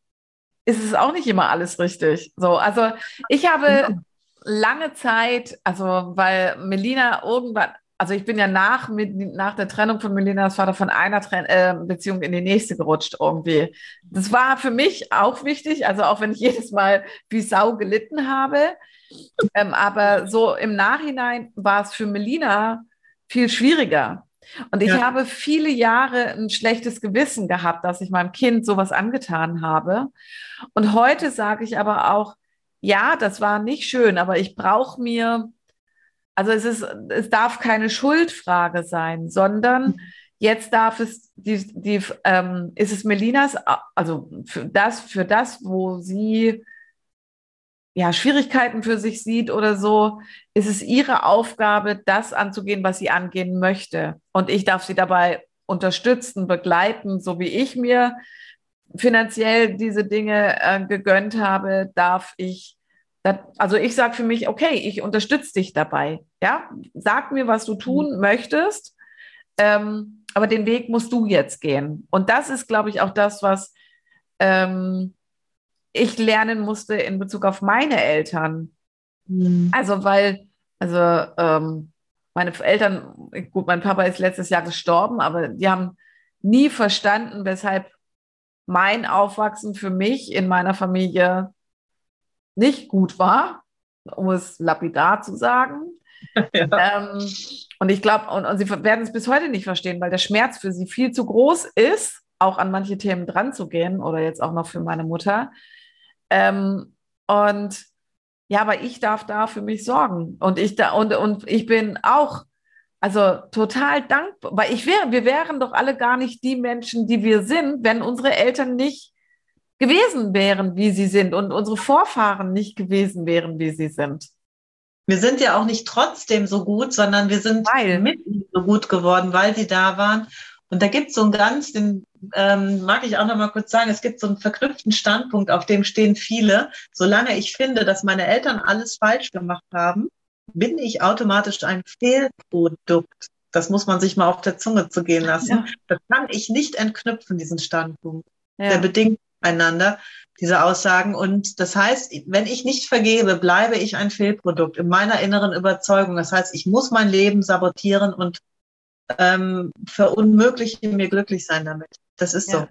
ist es auch nicht immer alles richtig. So, also ich habe lange Zeit, also weil Melina irgendwann, also ich bin ja nach, nach der Trennung von Melinas Vater von einer Tren äh, Beziehung in die nächste gerutscht irgendwie. Das war für mich auch wichtig, also auch wenn ich jedes Mal wie Sau gelitten habe. Ähm, aber so im Nachhinein war es für Melina viel schwieriger. Und ich ja. habe viele Jahre ein schlechtes Gewissen gehabt, dass ich meinem Kind sowas angetan habe. Und heute sage ich aber auch, ja, das war nicht schön, aber ich brauche mir, also es ist, es darf keine Schuldfrage sein, sondern jetzt darf es, die, die, ähm, ist es Melinas, also für das, für das, wo sie ja, Schwierigkeiten für sich sieht oder so, ist es ihre Aufgabe, das anzugehen, was sie angehen möchte. Und ich darf sie dabei unterstützen, begleiten, so wie ich mir finanziell diese Dinge äh, gegönnt habe, darf ich, also ich sage für mich, okay, ich unterstütze dich dabei. Ja, sag mir, was du tun mhm. möchtest, ähm, aber den Weg musst du jetzt gehen. Und das ist, glaube ich, auch das, was ähm, ich lernen musste in Bezug auf meine Eltern. Mhm. Also, weil, also ähm, meine Eltern, gut, mein Papa ist letztes Jahr gestorben, aber die haben nie verstanden, weshalb mein Aufwachsen für mich in meiner Familie nicht gut war, um es lapidar zu sagen. Ja. Ähm, und ich glaube, und, und sie werden es bis heute nicht verstehen, weil der Schmerz für sie viel zu groß ist, auch an manche Themen dran zu gehen oder jetzt auch noch für meine Mutter. Ähm, und ja, aber ich darf da für mich sorgen. Und ich da, und, und ich bin auch, also total dankbar, weil ich wäre, wir wären doch alle gar nicht die Menschen, die wir sind, wenn unsere Eltern nicht gewesen wären, wie sie sind und unsere Vorfahren nicht gewesen wären, wie sie sind. Wir sind ja auch nicht trotzdem so gut, sondern wir sind weil. mit so gut geworden, weil sie da waren. Und da gibt es so einen ganz, den ähm, mag ich auch noch mal kurz sagen, es gibt so einen verknüpften Standpunkt, auf dem stehen viele. Solange ich finde, dass meine Eltern alles falsch gemacht haben, bin ich automatisch ein Fehlprodukt. Das muss man sich mal auf der Zunge zu gehen lassen. Ja. Das kann ich nicht entknüpfen, diesen Standpunkt. Ja. Der bedingt einander, diese Aussagen. Und das heißt, wenn ich nicht vergebe, bleibe ich ein Fehlprodukt in meiner inneren Überzeugung. Das heißt, ich muss mein Leben sabotieren und ähm, verunmögliche mir glücklich sein damit. Das ist ja. so.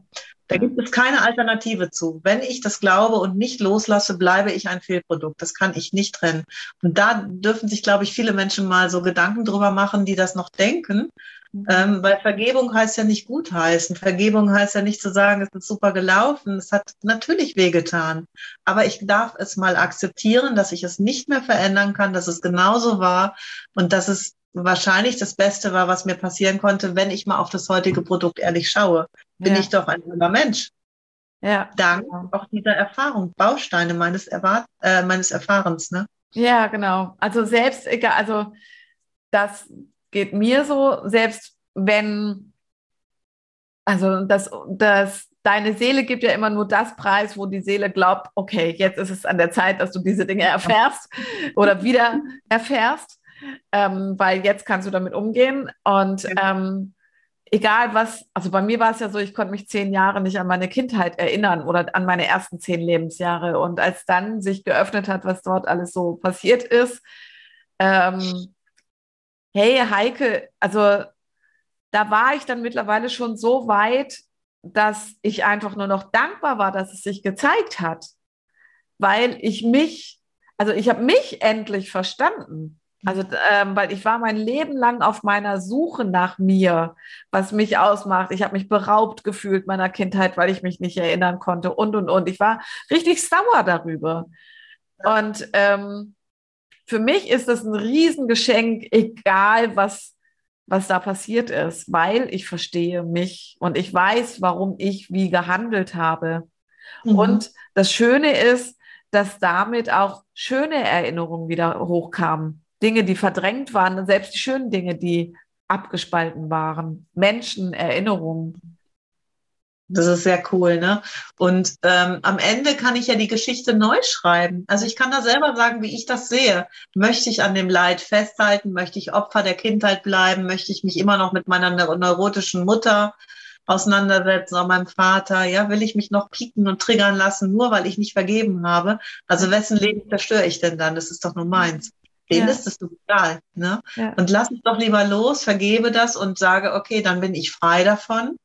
Da gibt es keine Alternative zu. Wenn ich das glaube und nicht loslasse, bleibe ich ein Fehlprodukt. Das kann ich nicht trennen. Und da dürfen sich, glaube ich, viele Menschen mal so Gedanken drüber machen, die das noch denken. Mhm. Ähm, weil Vergebung heißt ja nicht gutheißen. Vergebung heißt ja nicht zu sagen, es ist super gelaufen. Es hat natürlich wehgetan. Aber ich darf es mal akzeptieren, dass ich es nicht mehr verändern kann, dass es genauso war und dass es wahrscheinlich das Beste war, was mir passieren konnte, wenn ich mal auf das heutige Produkt ehrlich schaue. Bin ja. ich doch ein junger Mensch. Ja. Dank genau. auch dieser Erfahrung, Bausteine meines, Erwart äh, meines Erfahrens. Ne? Ja, genau. Also selbst, egal, also das geht mir so, selbst wenn, also das, das, deine Seele gibt ja immer nur das Preis, wo die Seele glaubt, okay, jetzt ist es an der Zeit, dass du diese Dinge erfährst oder wieder erfährst, ähm, weil jetzt kannst du damit umgehen. Und ähm, egal was, also bei mir war es ja so, ich konnte mich zehn Jahre nicht an meine Kindheit erinnern oder an meine ersten zehn Lebensjahre. Und als dann sich geöffnet hat, was dort alles so passiert ist, ähm, hey Heike, also da war ich dann mittlerweile schon so weit, dass ich einfach nur noch dankbar war, dass es sich gezeigt hat, weil ich mich, also ich habe mich endlich verstanden. Also, ähm, weil ich war mein Leben lang auf meiner Suche nach mir, was mich ausmacht. Ich habe mich beraubt gefühlt meiner Kindheit, weil ich mich nicht erinnern konnte und und und. Ich war richtig sauer darüber. Und ähm, für mich ist das ein Riesengeschenk, egal was, was da passiert ist, weil ich verstehe mich und ich weiß, warum ich wie gehandelt habe. Mhm. Und das Schöne ist, dass damit auch schöne Erinnerungen wieder hochkamen. Dinge, die verdrängt waren, selbst die schönen Dinge, die abgespalten waren. Menschen, Erinnerungen. Das ist sehr cool, ne? Und ähm, am Ende kann ich ja die Geschichte neu schreiben. Also ich kann da selber sagen, wie ich das sehe. Möchte ich an dem Leid festhalten? Möchte ich Opfer der Kindheit bleiben? Möchte ich mich immer noch mit meiner neurotischen Mutter auseinandersetzen, auch meinem Vater? Ja, will ich mich noch pieken und triggern lassen, nur weil ich nicht vergeben habe? Also wessen Leben zerstöre ich denn dann? Das ist doch nur meins. Denen ja. ist es egal. Ne? Ja. Und lass es doch lieber los, vergebe das und sage, okay, dann bin ich frei davon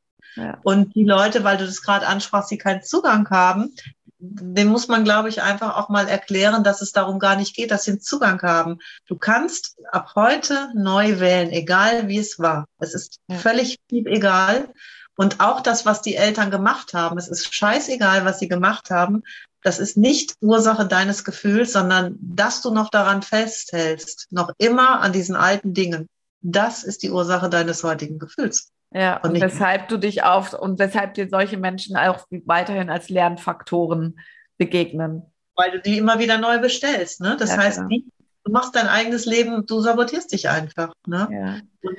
und die Leute, weil du das gerade ansprachst, die keinen Zugang haben, dem muss man, glaube ich, einfach auch mal erklären, dass es darum gar nicht geht, dass sie einen Zugang haben. Du kannst ab heute neu wählen, egal wie es war. Es ist ja. völlig egal. Und auch das, was die Eltern gemacht haben, es ist scheißegal, was sie gemacht haben. Das ist nicht Ursache deines Gefühls, sondern dass du noch daran festhältst, noch immer an diesen alten Dingen. Das ist die Ursache deines heutigen Gefühls. Ja, und, und weshalb du dich auf und weshalb dir solche Menschen auch weiterhin als Lernfaktoren begegnen. Weil du die immer wieder neu bestellst. Ne? Das ja, heißt, genau. du machst dein eigenes Leben, du sabotierst dich einfach. Ne? Ja. Und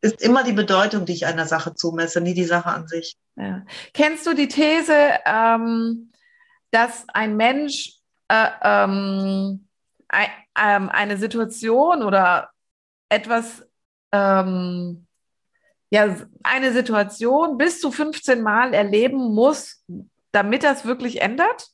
es ist immer die Bedeutung, die ich einer Sache zumesse, nie die Sache an sich. Ja. Kennst du die These, ähm, dass ein Mensch äh, ähm, ein, ähm, eine Situation oder etwas ähm, ja eine Situation bis zu 15 Mal erleben muss, damit das wirklich ändert?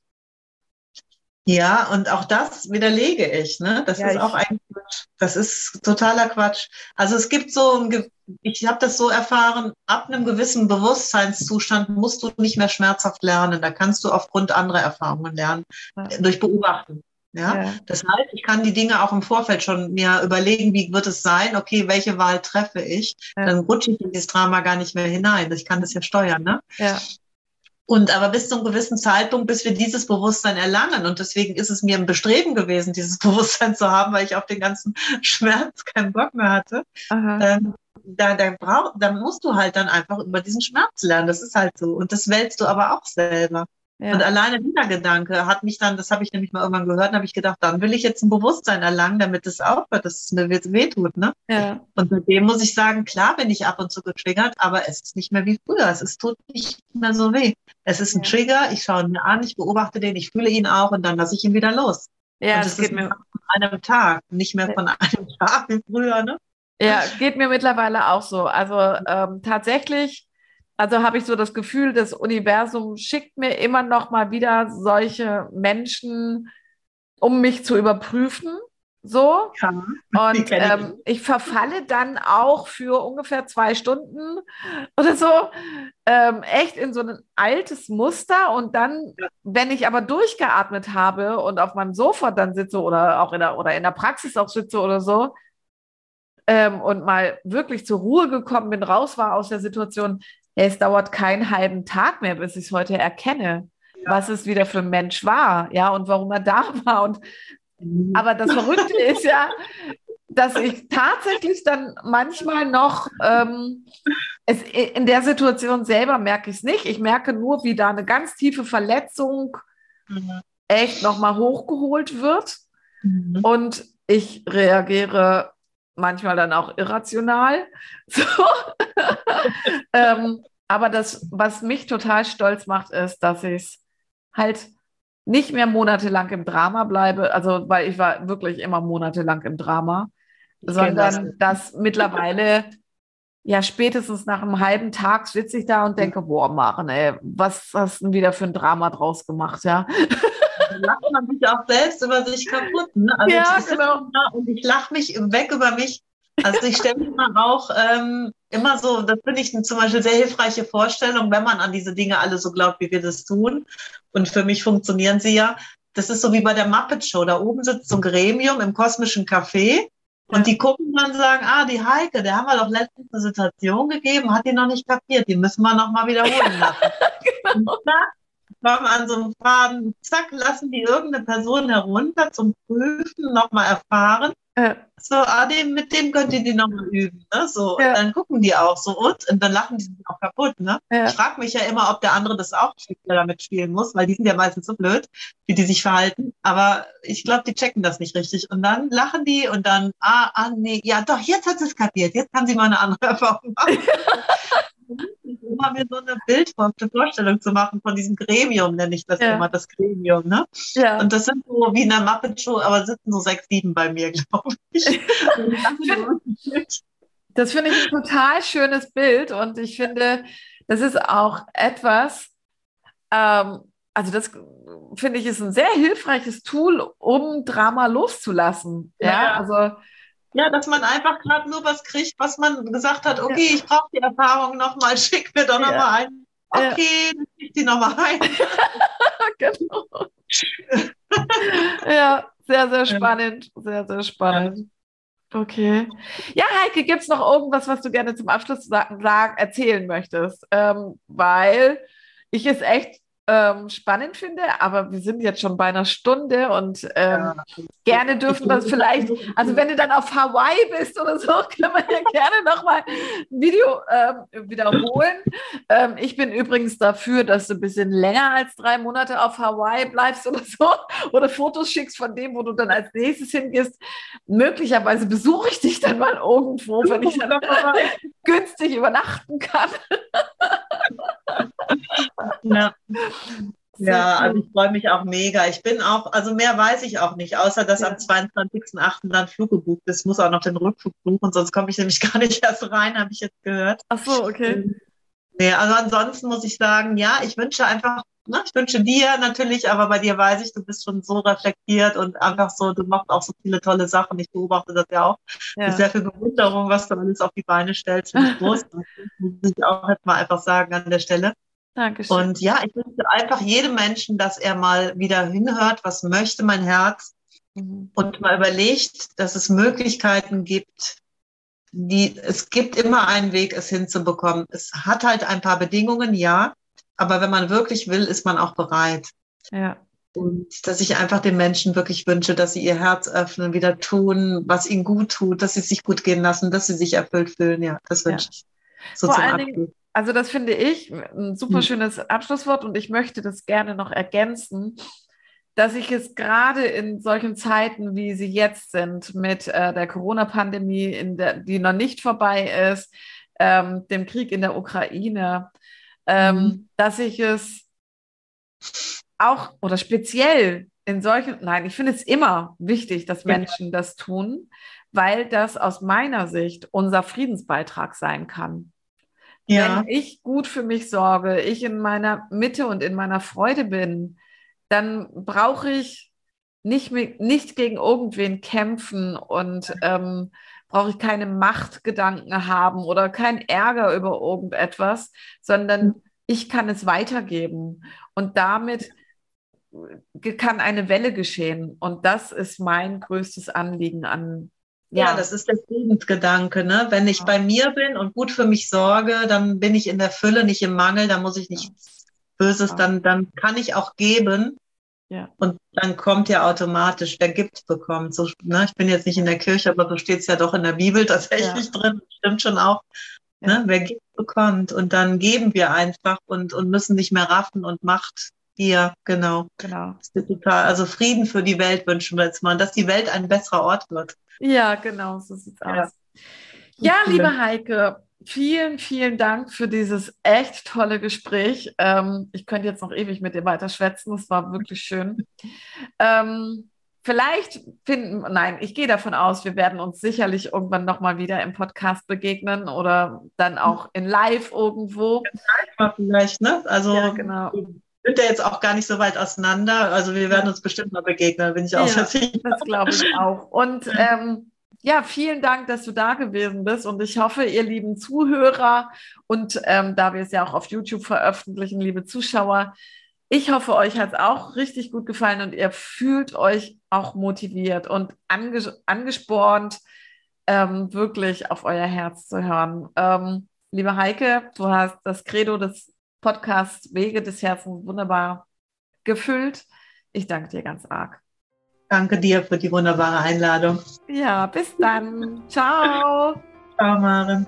Ja, und auch das widerlege ich. Ne? Das ja, ist auch ein Quatsch. Das ist totaler Quatsch. Also es gibt so, ein, ich habe das so erfahren, ab einem gewissen Bewusstseinszustand musst du nicht mehr schmerzhaft lernen. Da kannst du aufgrund anderer Erfahrungen lernen, ja. durch Beobachten. Ja? ja? Das heißt, ich kann die Dinge auch im Vorfeld schon mir überlegen, wie wird es sein, okay, welche Wahl treffe ich, ja. dann rutsche ich in dieses Drama gar nicht mehr hinein. Ich kann das ja steuern, ne? Ja. Und aber bis zu einem gewissen Zeitpunkt, bis wir dieses Bewusstsein erlangen. Und deswegen ist es mir ein Bestreben gewesen, dieses Bewusstsein zu haben, weil ich auf den ganzen Schmerz keinen Bock mehr hatte. Ähm, da, da, brauch, da musst du halt dann einfach über diesen Schmerz lernen. Das ist halt so. Und das wählst du aber auch selber. Ja. Und alleine dieser Gedanke hat mich dann, das habe ich nämlich mal irgendwann gehört, habe ich gedacht, dann will ich jetzt ein Bewusstsein erlangen, damit es aufhört, dass es mir wehtut. Ne? Ja. Und seitdem muss ich sagen, klar bin ich ab und zu getriggert, aber es ist nicht mehr wie früher. Es ist, tut nicht mehr so weh. Es ist ein ja. Trigger, ich schaue ihn mir an, ich beobachte den, ich fühle ihn auch und dann lasse ich ihn wieder los. Ja, und das, das geht mir von einem Tag, nicht mehr von einem Tag wie früher. Ne? Ja, geht mir mittlerweile auch so. Also ähm, tatsächlich also habe ich so das Gefühl, das Universum schickt mir immer noch mal wieder solche Menschen, um mich zu überprüfen. So. Ja, und ähm, ich verfalle dann auch für ungefähr zwei Stunden oder so ähm, echt in so ein altes Muster. Und dann, wenn ich aber durchgeatmet habe und auf meinem Sofa dann sitze oder auch in der, oder in der Praxis auch sitze oder so, ähm, und mal wirklich zur Ruhe gekommen bin, raus war aus der Situation, es dauert keinen halben Tag mehr, bis ich es heute erkenne, ja. was es wieder für ein Mensch war, ja, und warum er da war. Und mhm. aber das Verrückte ist ja, dass ich tatsächlich dann manchmal noch ähm, es, in der Situation selber merke ich es nicht. Ich merke nur, wie da eine ganz tiefe Verletzung mhm. echt nochmal hochgeholt wird. Mhm. Und ich reagiere manchmal dann auch irrational. So. ähm, aber das, was mich total stolz macht, ist, dass ich es halt nicht mehr monatelang im Drama bleibe, also weil ich war wirklich immer monatelang im Drama, sondern das. dass mittlerweile ja spätestens nach einem halben Tag sitze ich da und denke, boah, Maren, ey, was hast du denn wieder für ein Drama draus gemacht, ja? Da lacht man sich auch selbst über sich kaputt. Ne? Also ja, genau. Und ich lache mich weg über mich. Also ich stelle mir auch ähm, immer so, das finde ich zum Beispiel sehr hilfreiche Vorstellung, wenn man an diese Dinge alle so glaubt, wie wir das tun. Und für mich funktionieren sie ja. Das ist so wie bei der Muppet Show. Da oben sitzt so ein Gremium im kosmischen Café und die gucken dann und sagen, ah, die Heike, der haben wir doch letztens eine Situation gegeben, hat die noch nicht kapiert, die müssen wir noch mal wiederholen lassen. genau. Und kommen an so einem Faden, zack, lassen die irgendeine Person herunter zum Prüfen, nochmal erfahren. Ja. So, ah, dem, mit dem könnt ihr die nochmal üben. Ne? So, ja. dann gucken die auch so und, und dann lachen die sich auch kaputt. Ne? Ja. Ich frage mich ja immer, ob der andere das auch damit spielen muss, weil die sind ja meistens so blöd, wie die sich verhalten. Aber ich glaube, die checken das nicht richtig. Und dann lachen die und dann, ah, ah, nee, ja doch, jetzt hat sie es kapiert. Jetzt kann sie mal eine andere Erfahrung machen. immer mir so eine Bildvorstellung zu machen von diesem Gremium, nenne ich das ja. immer, das Gremium. Ne? Ja. Und das sind so wie in der Muppet Show, aber sitzen so sechs, sieben bei mir, glaube ich. das finde ich ein total schönes Bild und ich finde, das ist auch etwas, ähm, also das finde ich ist ein sehr hilfreiches Tool, um Drama loszulassen. Ja, ja also ja, dass man einfach gerade nur was kriegt, was man gesagt hat, okay, ja. ich brauche die Erfahrung nochmal, schick mir doch nochmal ja. ein. Okay, ja. dann schick die nochmal ein. genau. ja, sehr, sehr spannend. Sehr, sehr spannend. Okay. Ja, Heike, gibt es noch irgendwas, was du gerne zum Abschluss sagen, sagen erzählen möchtest? Ähm, weil ich es echt ähm, spannend finde, aber wir sind jetzt schon bei einer Stunde und ähm, ja. gerne dürfen wir vielleicht, also wenn du dann auf Hawaii bist oder so, können wir ja gerne nochmal ein Video ähm, wiederholen. Ähm, ich bin übrigens dafür, dass du ein bisschen länger als drei Monate auf Hawaii bleibst oder so oder Fotos schickst von dem, wo du dann als nächstes hingehst. Möglicherweise besuche ich dich dann mal irgendwo, wenn ich dann günstig übernachten kann. Ja. Ja, also ich freue mich auch mega. Ich bin auch, also mehr weiß ich auch nicht, außer dass ja. am 22.08. dann Flug gebucht ist. Muss auch noch den Rückflug buchen, sonst komme ich nämlich gar nicht erst rein, habe ich jetzt gehört. Ach so, okay. Nee, also ansonsten muss ich sagen, ja, ich wünsche einfach, ne, ich wünsche dir natürlich, aber bei dir weiß ich, du bist schon so reflektiert und einfach so, du machst auch so viele tolle Sachen. Ich beobachte das ja auch. Ja. Sehr viel Bewunderung, was du alles auf die Beine stellst. Finde ich groß. muss ich auch jetzt mal einfach sagen an der Stelle. Dankeschön. Und ja, ich wünsche einfach jedem Menschen, dass er mal wieder hinhört, was möchte mein Herz mhm. und mal überlegt, dass es Möglichkeiten gibt, die, es gibt immer einen Weg, es hinzubekommen. Es hat halt ein paar Bedingungen, ja, aber wenn man wirklich will, ist man auch bereit. Ja. Und dass ich einfach den Menschen wirklich wünsche, dass sie ihr Herz öffnen, wieder tun, was ihnen gut tut, dass sie sich gut gehen lassen, dass sie sich erfüllt fühlen. Ja, das wünsche ja. ich. So Vor allen Dingen, also das finde ich ein super hm. schönes Abschlusswort und ich möchte das gerne noch ergänzen, dass ich es gerade in solchen Zeiten, wie sie jetzt sind, mit äh, der Corona-Pandemie, die noch nicht vorbei ist, ähm, dem Krieg in der Ukraine, ähm, mhm. dass ich es auch oder speziell in solchen, nein, ich finde es immer wichtig, dass Menschen das tun, weil das aus meiner Sicht unser Friedensbeitrag sein kann. Ja. Wenn ich gut für mich sorge, ich in meiner Mitte und in meiner Freude bin, dann brauche ich nicht, mit, nicht gegen irgendwen kämpfen und ähm, brauche ich keine Machtgedanken haben oder keinen Ärger über irgendetwas, sondern mhm. ich kann es weitergeben. Und damit kann eine Welle geschehen. Und das ist mein größtes Anliegen an Ja. ja, das ist der Friedensgedanke. Ne? Wenn ich ja. bei mir bin und gut für mich sorge, dann bin ich in der Fülle, nicht im Mangel, dann muss ich nichts Böses, dann, dann kann ich auch geben. Ja. Und dann kommt ja automatisch, wer gibt, bekommt. So, ne? Ich bin jetzt nicht in der Kirche, aber so steht es ja doch in der Bibel tatsächlich ja. drin. Stimmt schon auch. Ja. Ne? Wer gibt, bekommt. Und dann geben wir einfach und, und müssen nicht mehr raffen und Macht hier, genau. Genau. Total, also Frieden für die Welt wünschen wir jetzt mal, dass die Welt ein besserer Ort wird. Ja, genau, so sieht's aus. Ja, liebe Heike, vielen, vielen Dank für dieses echt tolle Gespräch. Ähm, ich könnte jetzt noch ewig mit dir weiter schwätzen. Es war wirklich schön. Ähm, vielleicht finden, nein, ich gehe davon aus, wir werden uns sicherlich irgendwann nochmal wieder im Podcast begegnen oder dann auch in live irgendwo. Live vielleicht, ne? Also ja, genau. sind ja jetzt auch gar nicht so weit auseinander. Also wir werden uns bestimmt mal begegnen, bin ich auch ja, sicher. Das glaube ich auch. Und ähm, ja, vielen Dank, dass du da gewesen bist und ich hoffe, ihr lieben Zuhörer und ähm, da wir es ja auch auf YouTube veröffentlichen, liebe Zuschauer, ich hoffe, euch hat es auch richtig gut gefallen und ihr fühlt euch auch motiviert und anges angespornt, ähm, wirklich auf euer Herz zu hören. Ähm, liebe Heike, du hast das Credo des Podcasts Wege des Herzens wunderbar gefüllt. Ich danke dir ganz arg. Danke dir für die wunderbare Einladung. Ja, bis dann. Ciao. Ciao, Maren.